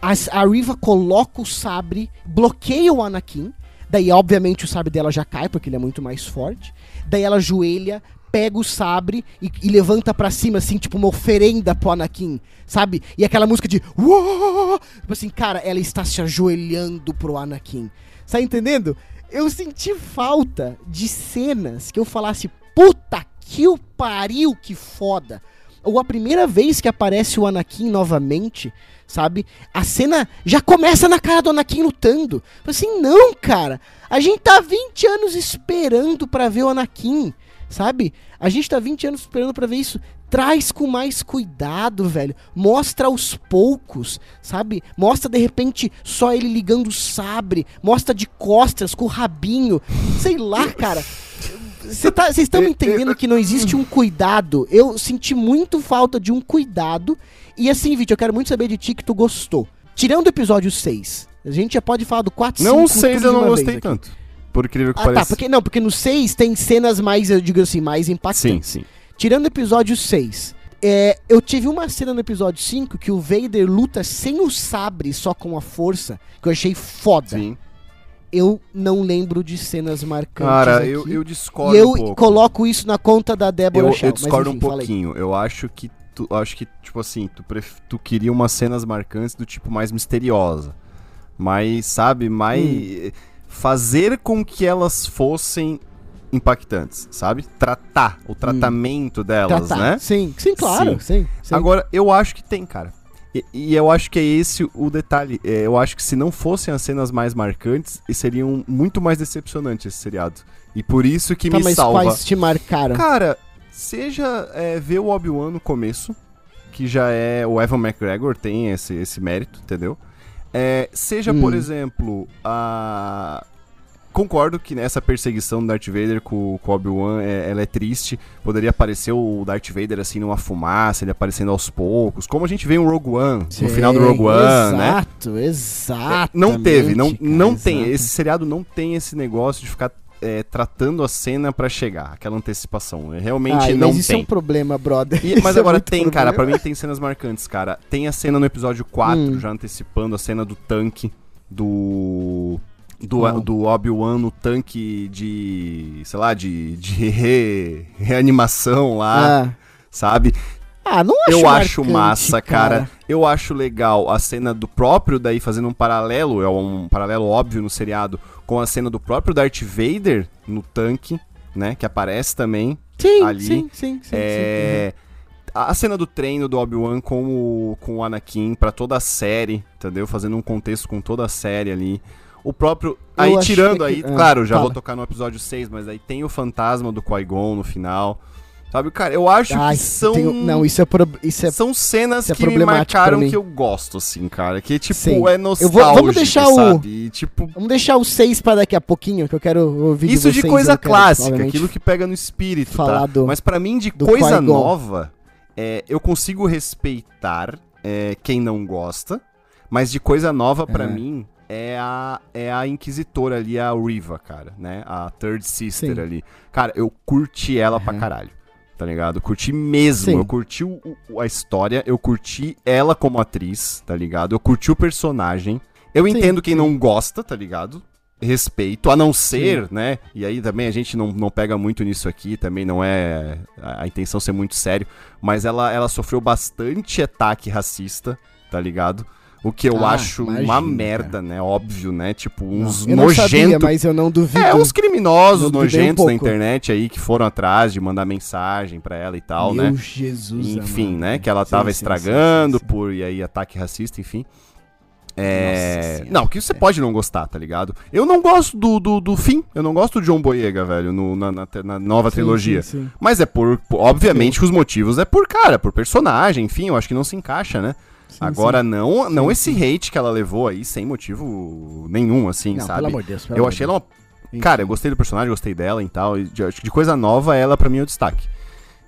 a, a Riva coloca o sabre, bloqueia o Anakin, daí obviamente o sabre dela já cai, porque ele é muito mais forte, daí ela ajoelha, pega o sabre e, e levanta para cima, assim, tipo uma oferenda pro Anakin, sabe? E aquela música de. Uou! Tipo assim, cara, ela está se ajoelhando pro Anakin. Tá entendendo? Eu senti falta de cenas que eu falasse, puta que o pariu, que foda. Ou a primeira vez que aparece o Anakin novamente, sabe? A cena já começa na cara do Anakin lutando. Assim, não, cara. A gente tá 20 anos esperando para ver o Anakin sabe? A gente tá 20 anos esperando para ver isso. Traz com mais cuidado, velho. Mostra aos poucos, sabe? Mostra de repente só ele ligando o sabre. Mostra de costas com o rabinho. Sei lá, cara. Vocês tá, estão me entendendo que não existe um cuidado? Eu senti muito falta de um cuidado. E assim, Vitor, eu quero muito saber de ti que tu gostou. Tirando o episódio 6, a gente já pode falar do 4 5 Não, o 6 eu não gostei tanto. Por incrível que ah, tá, pareça. Tá, porque, não, porque no 6 tem cenas mais, eu digo assim, mais impactantes. Sim, sim. Tirando o episódio 6, é, eu tive uma cena no episódio 5 que o Vader luta sem o sabre, só com a força, que eu achei foda. Sim. Eu não lembro de cenas marcantes. Cara, eu, eu discordo. E eu um coloco isso na conta da Débora eu, Shell, Eu discordo enfim, um pouquinho. Eu acho que tu, acho que, tipo assim, tu, pref... tu queria umas cenas marcantes do tipo mais misteriosa. Mas, sabe, mais. Hum fazer com que elas fossem impactantes, sabe? Tratar, o hum. tratamento hum. delas, Tratar. né? Sim, sim, claro, sim. sim. Agora, eu acho que tem, cara. E, e, eu acho que é esse o detalhe. É, eu acho que se não fossem as cenas mais marcantes, seriam muito mais decepcionantes esse seriado. E por isso que tá, me mas salva. quais te marcaram? Cara, seja é, ver o Obi-Wan no começo, que já é... O Evan McGregor tem esse, esse mérito, entendeu? É, seja, hum. por exemplo, a. Concordo que nessa perseguição do Darth Vader com, com o Obi-Wan, é, ela é triste. Poderia aparecer o Darth Vader assim numa fumaça, ele aparecendo aos poucos. Como a gente vê em Rogue One, Sim, no final do Rogue One, exato, né? Exato, exato. Não teve, não, não tem. Esse seriado não tem esse negócio de ficar é, tratando a cena para chegar, aquela antecipação. Realmente ah, não mas isso tem. é um problema, brother. E, mas é agora é tem, problema. cara, pra mim tem cenas marcantes, cara. Tem a cena no episódio 4, hum. já antecipando a cena do tanque do. Do, do Obi-Wan no tanque de. sei lá, de, de re, reanimação lá, ah. sabe? Ah, não acho Eu marcante, acho massa, cara. cara. Eu acho legal a cena do próprio, daí fazendo um paralelo, é um paralelo óbvio no seriado, com a cena do próprio Darth Vader no tanque, né? Que aparece também sim, ali. Sim, sim, sim. É... sim. A cena do treino do Obi-Wan com o, com o Anakin para toda a série, entendeu? Fazendo um contexto com toda a série ali. O próprio. Aí tirando aí, ah, claro, já vou tocar no episódio 6, mas aí tem o fantasma do Qui-Gon no final. Sabe, cara, eu acho que são. Tenho, não, isso é, pro, isso é. São cenas é que me marcaram que eu gosto, assim, cara. Que, tipo, Sim. é nostálgico. Vou, vamos deixar sabe? o. tipo... Vamos deixar o 6 pra daqui a pouquinho, que eu quero ouvir Isso de, de coisa clássica, aquilo que pega no espírito, tá? Falar tá? Do, Mas para mim, de coisa nova, é, eu consigo respeitar é, quem não gosta. Mas de coisa nova, para é. mim, é a, é a Inquisitora ali, a Riva, cara, né? A Third Sister Sim. ali. Cara, eu curti ela uhum. pra caralho tá ligado? curti mesmo. Sim. Eu curti o, a história, eu curti ela como atriz, tá ligado? Eu curti o personagem. Eu sim, entendo quem sim. não gosta, tá ligado? Respeito, a não ser, né? E aí também a gente não, não pega muito nisso aqui, também não é a, a intenção ser muito sério, mas ela, ela sofreu bastante ataque racista, tá ligado? O que eu ah, acho imagina, uma merda, né? Óbvio, né? Tipo, uns não, nojentos. mas eu não duvido. É, uns criminosos nojentos um da internet aí que foram atrás de mandar mensagem pra ela e tal, Meu né? Jesus. Enfim, amado. né? Que ela tava sim, estragando sim, sim, por. E aí, ataque racista, enfim. É... Senhora. Não, que você pode não gostar, tá ligado? Eu não gosto do, do, do fim. Eu não gosto do John Boyega, velho, no- na, na, na nova Sim, trilogia. sim, sim. Mas é por. por- Obviamente que os motivos é por cara, por personagem, enfim, eu acho que não se encaixa, né? Sim, Agora, sim. não não esse hate que ela levou aí, sem motivo nenhum, assim, Não, sabe? pelo amor de Deus. eu achei Deus. ela uma. Cara, eu gostei do personagem, gostei dela e tal. E de, de coisa nova, ela pra mim é o destaque.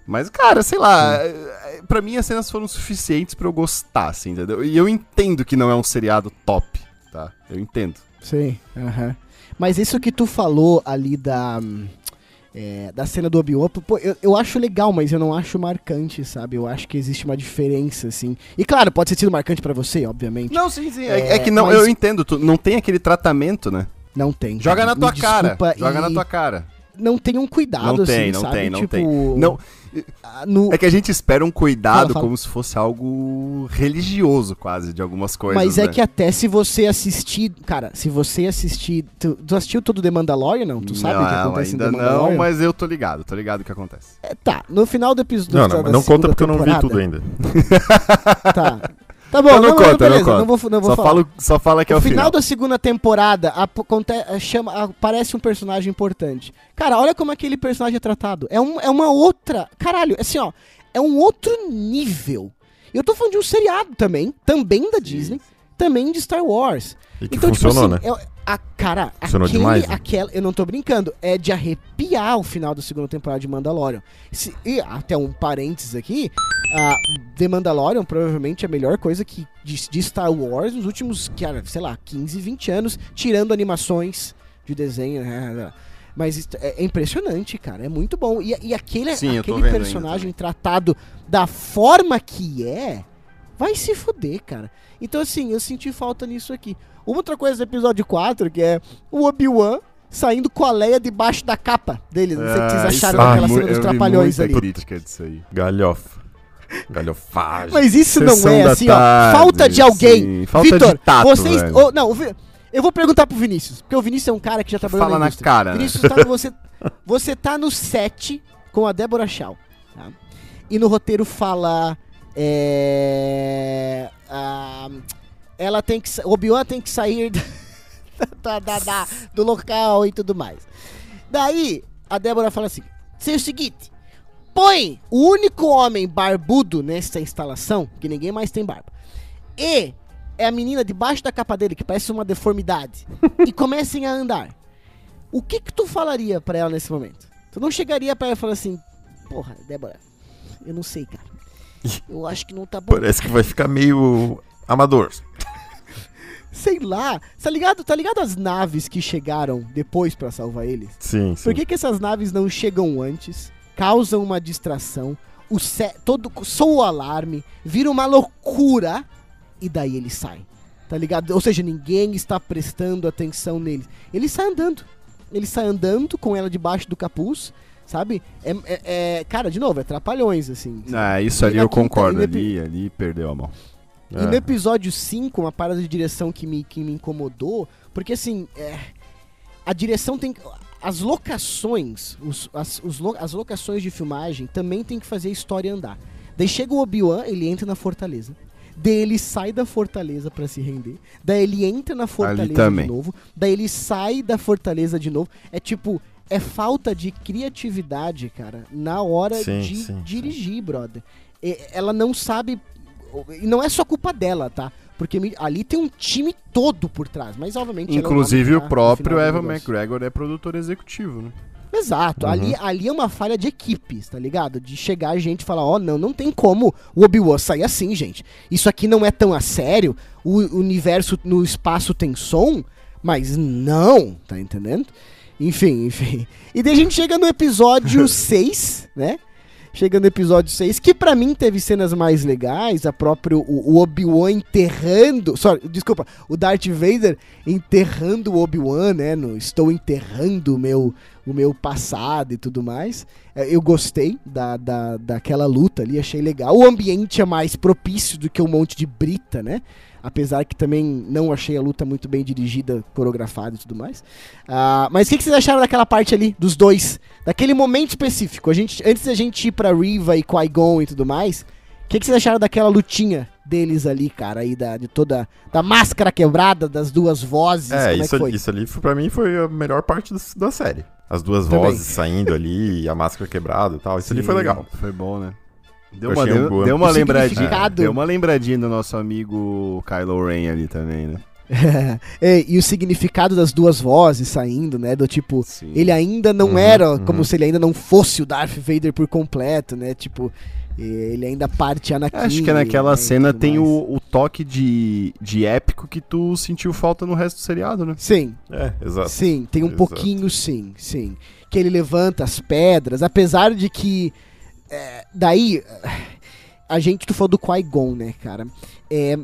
Mas, cara, sei lá, é, pra mim as cenas foram suficientes pra eu gostar, assim, entendeu? E eu entendo que não é um seriado top, tá? Eu entendo. Sim, aham. Mas isso que tu falou ali da. É, da cena do Obi-Wan, pô, eu, eu acho legal, mas eu não acho marcante, sabe? Eu acho que existe uma diferença, assim. E claro, pode ter sido marcante pra você, obviamente. Não, sim, sim. É, É, é que não, mas- eu entendo, tu, não tem aquele tratamento, né? Não tem. Joga na tua cara. desculpa, Joga e na tua cara. Não tem um cuidado, Não assim, tem, não sabe? tem, não tipo, tem. Não, No, é que a gente espera um cuidado Fala, fala. como se fosse algo religioso, quase, de algumas coisas. Mas é né? que até se você assistir. Cara, se você assistir. Tu, tu assistiu todo The Mandalorian, não? Tu sabe o que Não, acontece ainda em The não, mas eu tô ligado, tô ligado o que acontece. É, tá, no final do episódio. Não, não, não conta porque eu não vi tudo ainda. Tá. Tá bom, Então não, não conta, beleza, não conta. não vou, não vou Só, falar. falo, só fala que é o final, final. da segunda temporada, aconte- chama, aparece um personagem importante. Cara, olha como aquele personagem é tratado. É, um, é uma outra. Caralho, assim, ó. É um outro nível. Eu tô falando de um seriado também, também da Disney, também de Star Wars. E que então, funcionou, tipo assim, né? é- a, cara, Funcionou aquele, demais, né? aquela, eu não tô brincando, é de arrepiar o final da segunda temporada de Mandalorian. Se- e até um parênteses aqui, a The Mandalorian provavelmente é a melhor coisa que de, de Star Wars nos últimos, cara, sei lá, 15, 20 anos, tirando animações de desenho, né? Mas isso é, é impressionante, cara. É muito bom. E, e aquele, Sim, eu aquele vendo ainda personagem tratado da forma que é, vai se fuder, cara. Então, assim, eu senti falta nisso aqui. Uma outra coisa do episódio 4, que é o Obi-Wan saindo com a Leia debaixo da capa dele. Não sei o que vocês Ah, acharam isso- daquela ah, cena dos trapalhões ali. crítica disso aí. Galhofa. Galhofagem. Mas isso Sessão não é assim, ó. tarde, Falta de alguém. sim. Falta Vitor, de tato, vocês. oh, não, eu vou perguntar pro Vinícius, porque o Vinícius é um cara que já trabalhou Fala na na indústria. cara, né? Vinícius, tá- você, você tá no set com a Débora Shaw. tá? E no roteiro fala. É, ah, ela tem que. Obi-Wan tem que sair da- da- da- do local e tudo mais. Daí, a Débora fala assim: "Sei o seguinte, põe o único homem barbudo nessa instalação, que ninguém mais tem barba, e é a menina debaixo da capa dele, que parece uma deformidade, e comecem a andar. O que que tu falaria pra ela nesse momento? Tu não chegaria pra ela e falar assim, porra, Débora, eu não sei, cara. Eu acho que não tá bom. Parece que vai ficar meio amador. Sei lá. Tá ligado? Tá ligado as naves que chegaram depois pra salvar eles? Sim, sim. Por que, que essas naves não chegam antes, causam uma distração, o ce- todo soa o alarme, vira uma loucura e daí ele sai? Tá ligado? Ou seja, ninguém está prestando atenção neles. Ele sai andando. Ele sai andando com ela debaixo do capuz, sabe? É, é- é- cara, de novo, é trapalhões, assim. Ah, isso ali eu quinta- concordo. Ali, ali perdeu a mão. E no episódio 5, uma parada de direção que me, que me incomodou, porque assim, é, a direção tem. As locações, os- as, os lo- as locações de filmagem também tem que fazer a história andar. Daí chega o Obi-Wan, ele entra na fortaleza. Daí ele sai da fortaleza pra se render. Daí ele entra na fortaleza de novo. Daí ele sai da fortaleza de novo. É tipo, é falta de criatividade, cara, na hora Sim, de sim, dirigir, brother. E- ela não sabe. E não é só culpa dela, tá? Porque ali tem um time todo por trás. Mas obviamente. Inclusive o próprio Evan. McGregor é produtor executivo, né? Exato. Uhum. Ali, ali é uma falha de equipes, tá ligado? De chegar a gente e falar, ó, não, não tem como o Obi-Wan sair assim, gente. Isso aqui não é tão a sério. O universo no espaço tem som, mas não, tá entendendo? Enfim, enfim. E daí a gente chega no episódio 6, né? Chega no episódio 6, que pra mim teve cenas mais legais, a próprio o, o Obi-Wan enterrando, sorry, desculpa, o Darth Vader enterrando o Obi-Wan, né, no estou enterrando o meu o meu passado e tudo mais. É, Eu gostei da, da, daquela luta ali, achei legal. O ambiente é mais propício do que um monte de brita, né? Apesar que também não achei a luta muito bem dirigida, coreografada e tudo mais. Ah, mas o que, que vocês acharam daquela parte ali, dos dois? Daquele momento específico. A gente, antes da gente ir pra Riva e Qui-Gon e tudo mais, o que, que vocês acharam daquela lutinha deles ali, cara, aí da, de toda. Da máscara quebrada, das duas vozes. É, como isso, é que foi? isso ali foi- pra mim foi a melhor parte do- da série. As duas Também. vozes saindo ali, e a máscara quebrada e tal. Isso ali foi Sim, legal. Foi bom, né? Deu Eu uma, achei um deu, deu uma lembradinha. significado. Deu uma lembradinha do nosso amigo Kylo Ren ali também, né? É, e o significado das duas vozes saindo, né? Do tipo, Sim. ele ainda não Uhum, era uhum. como se ele ainda não fosse o Darth Vader por completo, né? Tipo, ele ainda parte Anakin. Acho que naquela né, cena tem o, o toque de, de épico que tu sentiu falta no resto do seriado, né? Sim, É, exato. sim, tem um Exato. pouquinho sim, sim. Que ele levanta as pedras, apesar de que. é, daí. A gente, tu falou do Qui-Gon, né, cara? É,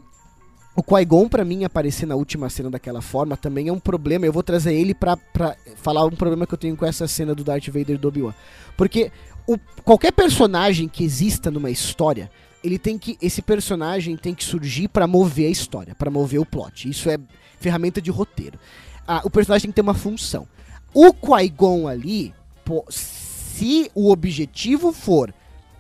o Qui-Gon, pra mim, aparecer na última cena daquela forma também é um problema. Eu vou trazer ele pra, pra falar um problema que eu tenho com essa cena do Darth Vader do Obi-Wan. Porque o- qualquer personagem que exista numa história, ele tem que. Esse personagem tem que surgir pra mover a história, pra mover o plot. Isso é ferramenta de roteiro. Ah, o personagem tem que ter uma função. O Qui-Gon ali, pô, se o objetivo for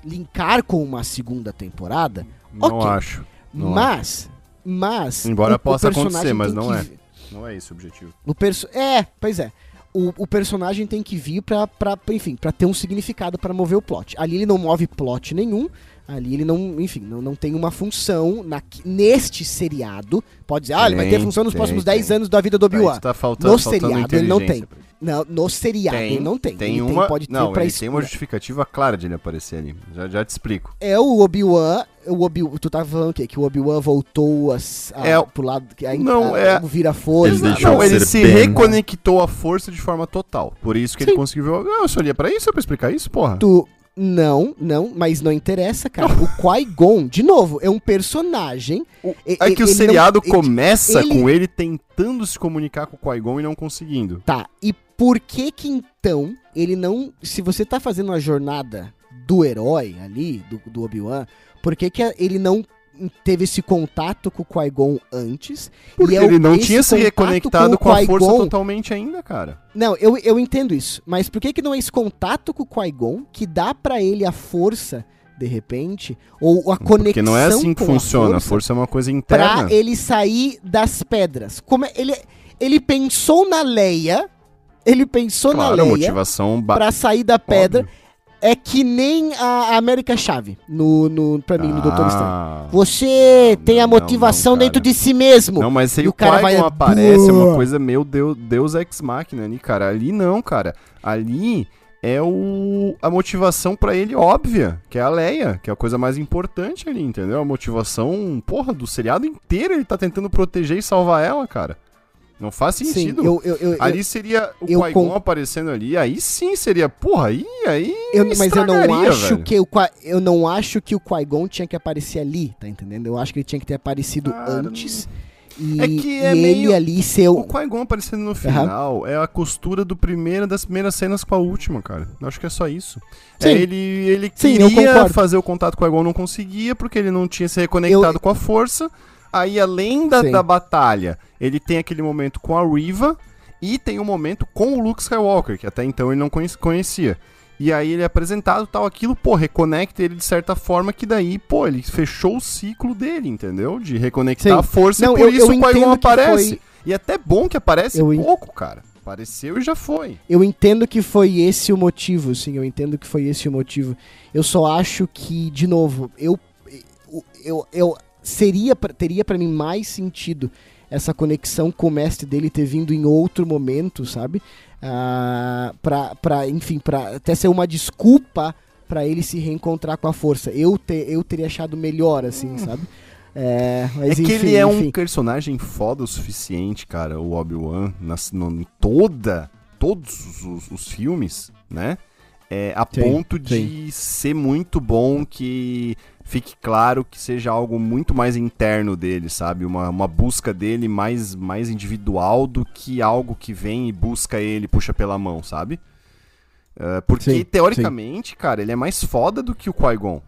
linkar com uma segunda temporada, Não Ok. acho. Não mas, mas. Embora o- o possa personagem acontecer, mas não que é. Não é esse o objetivo. O perso é, pois é. O, o personagem tem que vir pra, pra, enfim, pra ter um significado pra mover o plot. Ali ele não move plot nenhum. Ali ele não, enfim, não, não tem uma função na, neste seriado. Pode dizer, ah, ele vai ter Tem, função nos tem, próximos tem. 10 anos da vida do Obi-Wan. tá faltando, No faltando seriado ele não tem. Ele. Não, no seriado ele não tem. Tem ele uma, pode ter não, pra ele tem uma justificativa clara de ele aparecer ali. Já, já te explico. É o Obi-Wan. O Obi tu tava falando o quê? Que o Obi-Wan voltou a, a, É, pro lado. Que a, não, a, é- vira força. Ele deixou não, ele se Ben. reconectou à força de forma total. Por isso que ele Sim. conseguiu ver. Não, eu só olhei pra isso, é pra explicar isso, porra. Tu. Não, não, mas não interessa, cara. O Qui-Gon, de novo, é um personagem. O- E- É que o ele seriado não- ele- começa ele- com ele tentando se comunicar com o Qui-Gon e não conseguindo. Tá, e por que que então ele não. Se você tá fazendo a jornada do herói ali, do, do Obi-Wan, por que que ele não teve esse contato com o Qui-Gon antes? Porque E é ele não tinha se reconectado com com, a força totalmente ainda, cara. Não, eu, eu entendo isso, mas por que que não é esse contato com o Qui-Gon que dá pra ele a força, de repente, ou a conexão Porque não é assim que funciona. a A força, força é uma coisa interna. pra ele sair das pedras? Como é, ele, ele pensou na Leia, ele pensou Claro, na Leia motivação ba- pra sair da pedra, Óbvio. é que nem a América Chave no, no, pra mim, no Doutor Estranho. Ah. Você Não, tem a não, motivação não, cara. dentro de si mesmo. Não, mas se o cara vai- Qui-Gon aparece, é uma coisa meio Deus, Deus Ex Machina ali, cara. Ali não, cara. Ali é o, a motivação pra ele óbvia, que é a Leia, que é a coisa mais importante ali, entendeu? A motivação, porra, do seriado inteiro ele tá tentando proteger e salvar ela, cara. Não faz Sim, sentido. eu, eu, eu, ali seria o Qui-Gon con- aparecendo ali, aí sim seria, porra, aí, aí Eu- mas eu não acho velho. que o Qui- eu não acho que o Qui-Gon tinha que aparecer ali, tá entendendo? Eu acho que ele tinha que ter aparecido Cara, antes. E, É que é e meio- ele ali ser O o. Qui-Gon aparecendo no final é a costura do primeiro das primeiras cenas com a última, cara. Eu acho que é só isso. Sim. É, ele ele Sim, queria fazer o contato com o Qui-Gon, não conseguia, porque ele não tinha se reconectado com a força. Aí, além da, da batalha, ele tem aquele momento com a Riva e tem um momento com o Luke Skywalker, que até então ele não conhe- conhecia. E aí ele é apresentado tal, aquilo, pô, reconecta ele de certa forma que daí, pô, ele fechou o ciclo dele, entendeu? De reconectar Sim. a força Não, e por eu- isso eu o que aparece. foi- E até bom que aparece Eu en- pouco, cara. Apareceu e já foi. Eu entendo que foi esse o motivo, sim, eu entendo que foi esse o motivo. Eu só acho que, de novo, eu. Eu, eu, eu seria, teria pra mim mais sentido essa conexão com o mestre dele ter vindo em outro momento, sabe? Ah, pra, pra, enfim, pra até ser uma desculpa pra ele se reencontrar com a força. Eu, te, eu teria achado melhor, assim, sabe? É, mas é que enfim, ele é um personagem foda o suficiente, cara, o Obi-Wan, em toda, todos os, os filmes, né? É, a Sim, ponto de ser muito bom que fique claro que seja algo muito mais interno dele, sabe? Uma, uma busca dele mais, mais individual do que algo que vem e busca ele, puxa pela mão, sabe? É, porque, Sim, teoricamente, cara, ele é mais foda do que o Qui-Gon.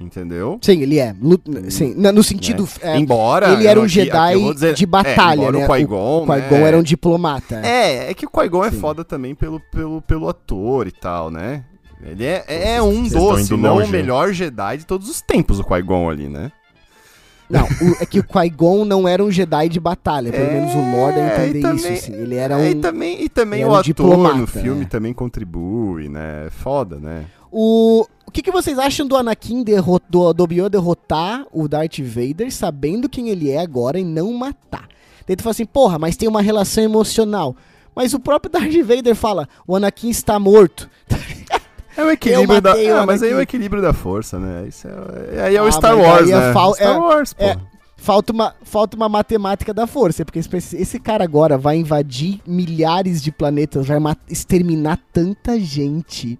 Entendeu? Sim, ele é. Lu- sim, no sentido. é, embora. ele era um Jedi dizer- de batalha, é, né? O Qui-Gon, Qui-Gon né? era um diplomata. É, é que o Qui-Gon é Sim. foda também pelo, pelo, pelo ator e tal, né? Ele é, é Vocês- um vocês estão doce, indo não longe, o hein? melhor Jedi de todos os tempos, o Qui-Gon ali, né? Não, o- é que o Qui-Gon não era um Jedi de batalha. Pelo menos o É, entender e isso, também- assim. Ele era É, E um... também, e também o um ator no filme né? também contribui, né? É Foda, né? O, o que, que vocês acham do Anakin derro- do, do Obi-Wan derrotar o Darth Vader sabendo quem ele é agora e não matar? Daí tu fala assim, porra, mas tem uma relação emocional. Mas o próprio Darth Vader fala, o Anakin está morto. É o equilíbrio da. Ah, mas aí é o equilíbrio da força, né? Isso é, aí é Ah, o Star mas Wars, aí é né? fal- Star é- Wars, pô. é- Falta uma, falta uma matemática da força, porque esse, esse cara agora vai invadir milhares de planetas, vai exterminar tanta gente.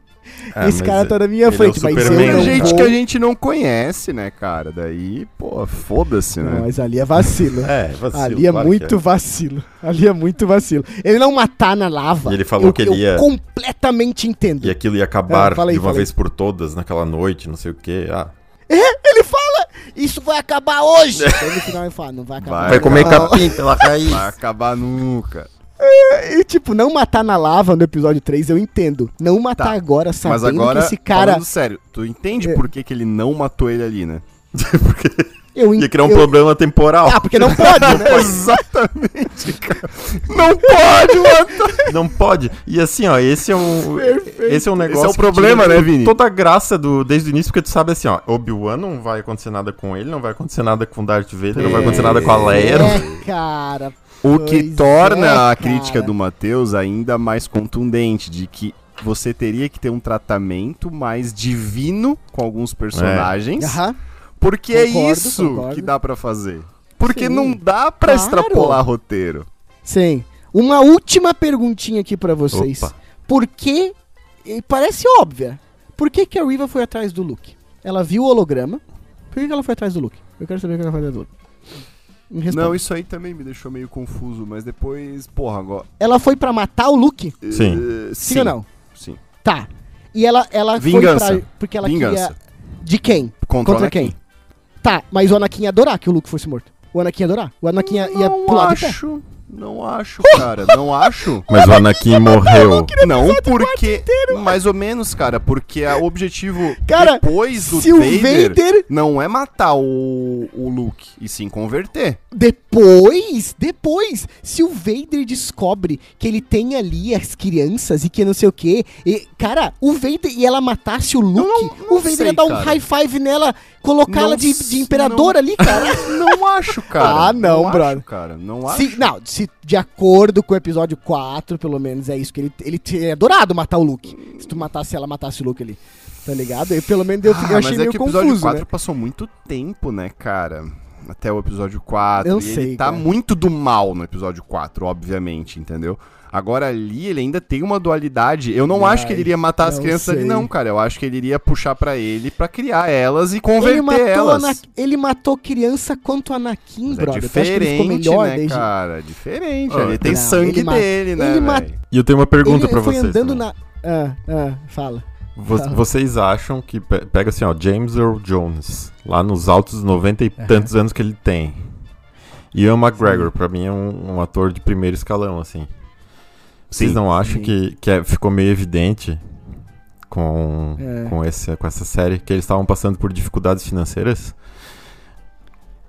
É, esse mas cara tá na minha é frente, mas eu Tem não né, gente vou... que a gente não conhece, né, cara? Daí, pô, foda-se, Não, né? mas ali é vacilo. É, vacilo, Ali é claro muito que é. vacilo. Ali é muito vacilo. Ele não matar na lava. E ele falou eu, que ele eu ia- completamente entendo. E aquilo ia acabar Ah, aí, de uma vez por todas naquela noite, não sei o quê. Ah, Ele fala, isso vai acabar hoje. Aí no final ele fala, não vai acabar. Vai vai comer não. capim pela raiz. Vai acabar nunca. E tipo, não matar na lava no episódio 3 eu entendo. Não matar Tá, agora sabendo Mas agora, que esse cara... falando sério, tu entende É. por que, que ele não matou ele ali, né? Eu, en- Ia criar um eu- problema temporal. Ah, porque não pode, né? Exatamente, cara. Não pode, mano. Não pode. E assim, ó, esse é um. Perfeito. Esse é um negócio. é o problema, né, Vini? Toda a graça do, desde o início, porque tu sabe assim, ó, Obi-Wan não vai acontecer nada com ele, não vai acontecer nada com Darth Vader, não vai acontecer nada com a Leia. não- É, cara. O que Pois torna é, a crítica do Matheus ainda mais contundente, de que você teria que ter um tratamento mais divino com alguns personagens, Aham. porque Concordo, é isso concordo. que dá pra fazer. Porque Sim, não dá pra claro. extrapolar roteiro. Sim. Uma última perguntinha aqui pra vocês. Opa. Por que... Parece óbvia. Por que, que a Riva foi atrás do Luke? Ela viu o holograma. Por que, que ela foi atrás do Luke? Eu quero saber o que ela foi atrás do Luke. Não, isso aí também me deixou meio confuso, mas depois, porra, agora. Ela foi pra matar o Luke? Sim. Eh, Sim, ou não? Sim. Tá. E ela, ela Vingança. foi pra... Porque ela Vingança. queria... De quem? Contra, Contra quem? Tá, mas o Anakin ia adorar que o Luke fosse morto. O Anakin ia adorar. O Anakin ia, ia pular de pé. Acho. Não acho, cara. Não acho. Mas o Anakin morreu. Não, porque. Mais ou menos, cara. Porque a- o objetivo Cara, depois do Se o Vader, Vader não é matar o, o Luke, e sim converter. Depois, depois, se o Vader descobre que ele tem ali as crianças e que não sei o que, cara, o Vader e ela matasse o Luke, não- não o Vader sei, ia dar um cara. high five nela, colocar ela de, de imperador não- ali, cara. Não acho, cara. Ah, não, acho, brother. cara. Não acho. Se, não, se de acordo com o episódio 4, pelo menos é isso que ele ele teria adorado matar o Luke. Se tu matasse ela, matasse o Luke ali. Tá ligado? E pelo menos eu, Ah, eu achei mas é meio que o episódio confuso, 4 né? passou muito tempo, né, cara? Até o episódio 4. Eu e sei, ele tá cara. muito do mal no episódio 4, obviamente, entendeu? Agora ali ele ainda tem uma dualidade. Eu não acho que ele iria matar as crianças ali, sei. não, cara. Eu acho que ele iria puxar pra ele pra criar elas e Ele converter matou, elas. Ana- ele matou criança quanto Anakin, Mas é brother. Ele ficou diferente, melhor né, desde... cara? Diferente. Ah, ele tem não, sangue ele ma- dele, né, ele ma-? E eu tenho uma pergunta ele pra foi vocês. andando na... Ah, ah, fala. Vo- Fala. Vocês acham que. pe- Pega assim, ó, James Earl Jones, lá nos altos 90 e tantos anos que ele tem. Ian McGregor, pra mim, é um, um ator de primeiro escalão, assim. Vocês não acham Sim. que, que é- ficou meio evidente com, É. com, esse, com essa série que eles estavam passando por dificuldades financeiras?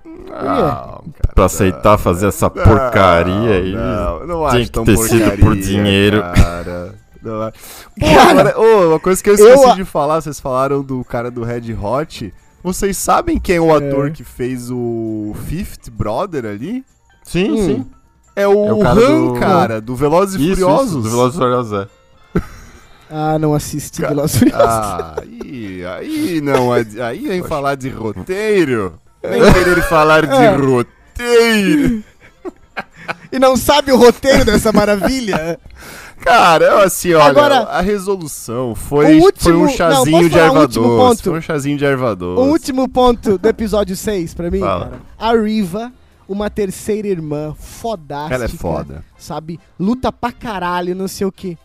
Não, cara, Pra aceitar fazer essa porcaria aí? Não, não Tinha acho que tão ter sido por dinheiro. Cara. Não Cara, ô, uma coisa que eu eu esqueci a- de falar, vocês falaram do cara do Red Hot. Vocês sabem quem é o ator É. que fez o Fifth Brother ali? Sim, Hum. sim. É o, É o cara Han, do- cara, do Velozes e Isso, Furiosos. isso, do Velozes e Furiosos, é. Ah, não assisti Ca- Velozes e Furiosos. Ah, aí, aí não, aí vem falar de roteiro. Vem querer falar de É. roteiro. E não sabe o roteiro dessa maravilha? Cara, eu, assim, olha, Agora, a resolução foi, o último- foi um não, chazinho posso de falar um erva último doce. ponto? Foi um chazinho de erva O último ponto do episódio 6 pra mim, Fala. cara. A Riva, uma terceira irmã fodástica. Ela é foda. Sabe? Luta pra caralho, não sei o que.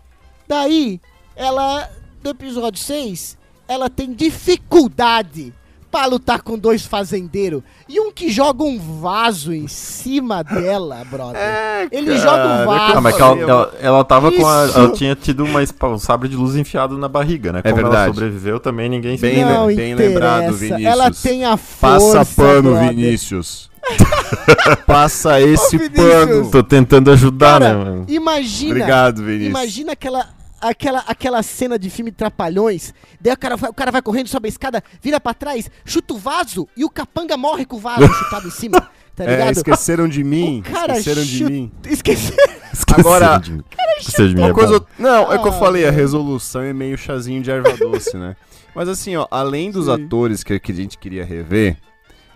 Daí, ela, do episódio 6, ela tem dificuldade pra lutar com dois fazendeiros e um que joga um vaso em cima dela, brother. É, Ele joga um vaso. Ah, mas ela, ela, ela tava com a. Isso. Ela tinha tido uma, um sabre de luz enfiado na barriga, né? É Como ela verdade. sobreviveu também, ninguém Bem, não bem interessa. lembrado, Vinícius. Ela tem a força. Passa pano, brother. Vinícius. Passa esse Ô, pano. Tô tentando ajudar, Cara, né? mano? Imagina. Obrigado, Vinícius. Imagina aquela, aquela, aquela cena de filme Trapalhões. Daí o cara, vai, o cara vai correndo, sobe a escada, vira pra trás, chuta o vaso e o capanga morre com o vaso chutado em cima. Tá É, ligado? esqueceram de mim. O cara esqueceram de mim. Esqueci. Agora- de mim. Esqueceu de mim, Uma é coisa. Não, é que eu Ah, falei, a velho. resolução é meio chazinho de erva doce, né? Mas assim, ó, além dos Sim. atores que, que a gente queria rever,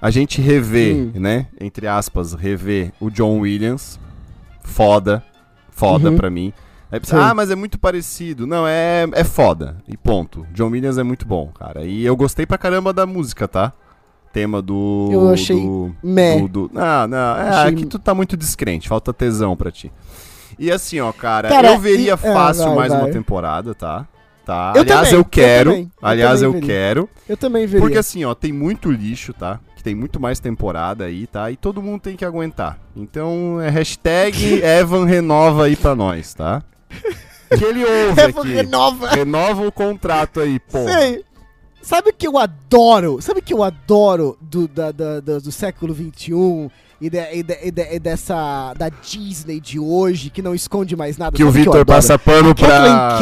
a gente revê, né? Entre aspas, rever o John Williams. Foda. Foda Uhum. pra mim. Aí, Sim. ah, mas é muito parecido. Não, é, é foda. E ponto. John Williams é muito bom, cara. E eu gostei pra caramba da música, tá? Tema do. Eu achei do- Meh. do, do- Não, não, é, Achei- aqui tu tá muito descrente, falta tesão pra ti. E assim, ó, cara, Cara, eu veria e- é, fácil vai, mais vai. uma temporada, tá? Tá. Eu aliás, também, eu eu quero. também, eu aliás, eu veria. quero. Eu também veria. Porque assim, ó, tem muito lixo, tá? Que tem muito mais temporada aí, tá? E todo mundo tem que aguentar. Então, é hashtag Evan renova aí pra nós, tá? Que ele ouve Evan aqui. renova. Renova o contrato aí, pô. Sei. Sabe o que eu adoro? Sabe o que eu adoro do, da, da- da- do século XXI e, de- e de- e de- e dessa da Disney de hoje que não esconde mais nada? Que o Victor adoro? passa pano pra,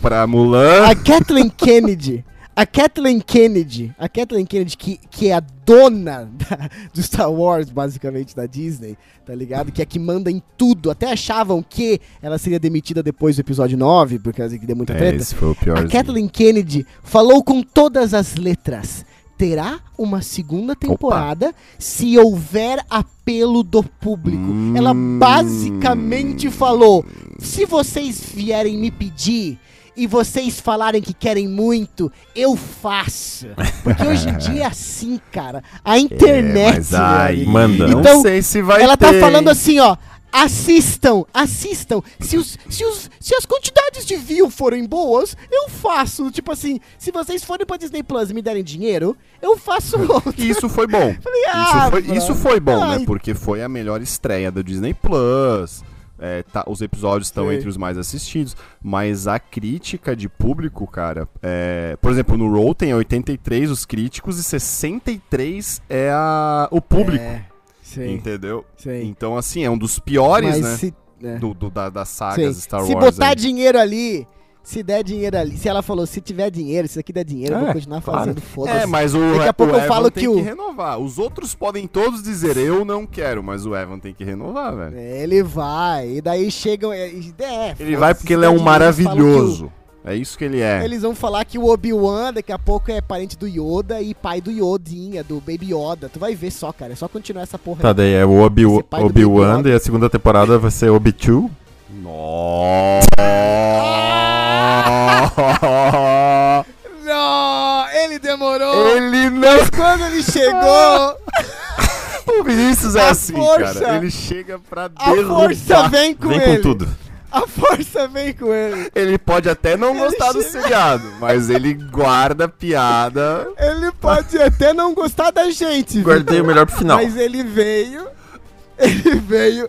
pra Mulan. A Kathleen Kennedy. A Kathleen Kennedy, a Kathleen Kennedy, que, que é a dona da- do Star Wars, basicamente, da Disney, tá ligado? Que é que manda em tudo. Até achavam que ela seria demitida depois do episódio 9, por causa que deu muita É, treta. esse foi o A piorzinho. Kathleen Kennedy falou com todas as letras. Terá uma segunda temporada se houver apelo do público. Hum. Ela basicamente falou: se vocês vierem me pedir e vocês falarem que querem muito, eu faço. Porque hoje em dia é assim, cara. A internet. mas meu aí, amigo. manda. Não Então, sei se vai ela ter. tá falando hein? assim, ó. Assistam, assistam. Se, os, se, os, se as quantidades de view forem boas, eu faço. Tipo assim, se vocês forem pra Disney Plus e me derem dinheiro, eu faço outro. Isso foi bom. ah, isso, foi, isso foi bom, Ai. né? Porque foi a melhor estreia do Disney Plus. É, tá- os episódios estão entre os mais assistidos. Mas a crítica de público, cara. é, por exemplo, no Rotten é 83 os críticos e 63 é a, o público. É, sim, entendeu? sim. Então, assim, é um dos piores, Mas né? se, é. Do, do- da, das sagas Sim. Star se Wars. botar aí. dinheiro ali, se der dinheiro ali, se ela falou, se tiver dinheiro, se isso aqui der dinheiro, eu vou É, continuar claro. fazendo, foda-se. É, mas o, Daqui a pouco o eu falo Evan que tem o- que renovar. Os outros podem todos dizer eu não quero, mas o Evan tem que renovar, velho. É, Ele vai, e daí chegam. É, é, Ele vai se porque ele é um maravilhoso. É isso que ele é. Eles vão falar que o Obi-Wan daqui a pouco é parente do Yoda e pai do Yodinha, do Baby Yoda. Tu vai ver só, cara. É só continuar essa porra. Tá, aí. daí é o Obi- Obi-Wan Yoda. e a segunda temporada vai ser Obi-Two. Nossa! Não, ele demorou. ele não. Mas quando ele chegou, O Vinícius é A assim, força- cara. Ele chega pra a derrubar. força vem com Vem ele. com tudo. A força vem com ele. Ele pode até não Ele gostar do chega- seriado, mas ele guarda a piada. Ele pode até não gostar da gente, Guardei Vitor, o melhor pro final. Mas ele veio, ele veio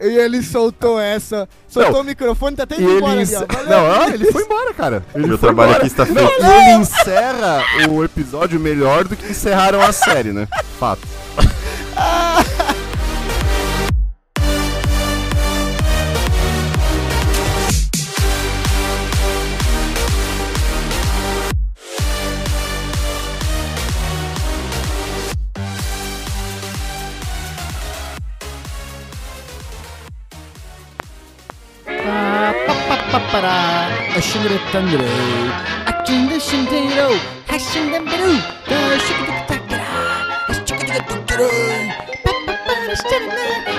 e ele soltou essa. Soltou Não, o microfone, tá até indo ele, embora ali, encer- ó. Valeu. não, ah, ele foi embora, cara. Ele Meu trabalho embora. aqui está feito. e ele encerra o episódio melhor do que encerraram a série, né? Fato. 빠라 아싱그레 딴그레 아킨데 신데로 하신담베루 더 슈크득 탁라 아슈크득 탁라 빠빠빠라 시차라나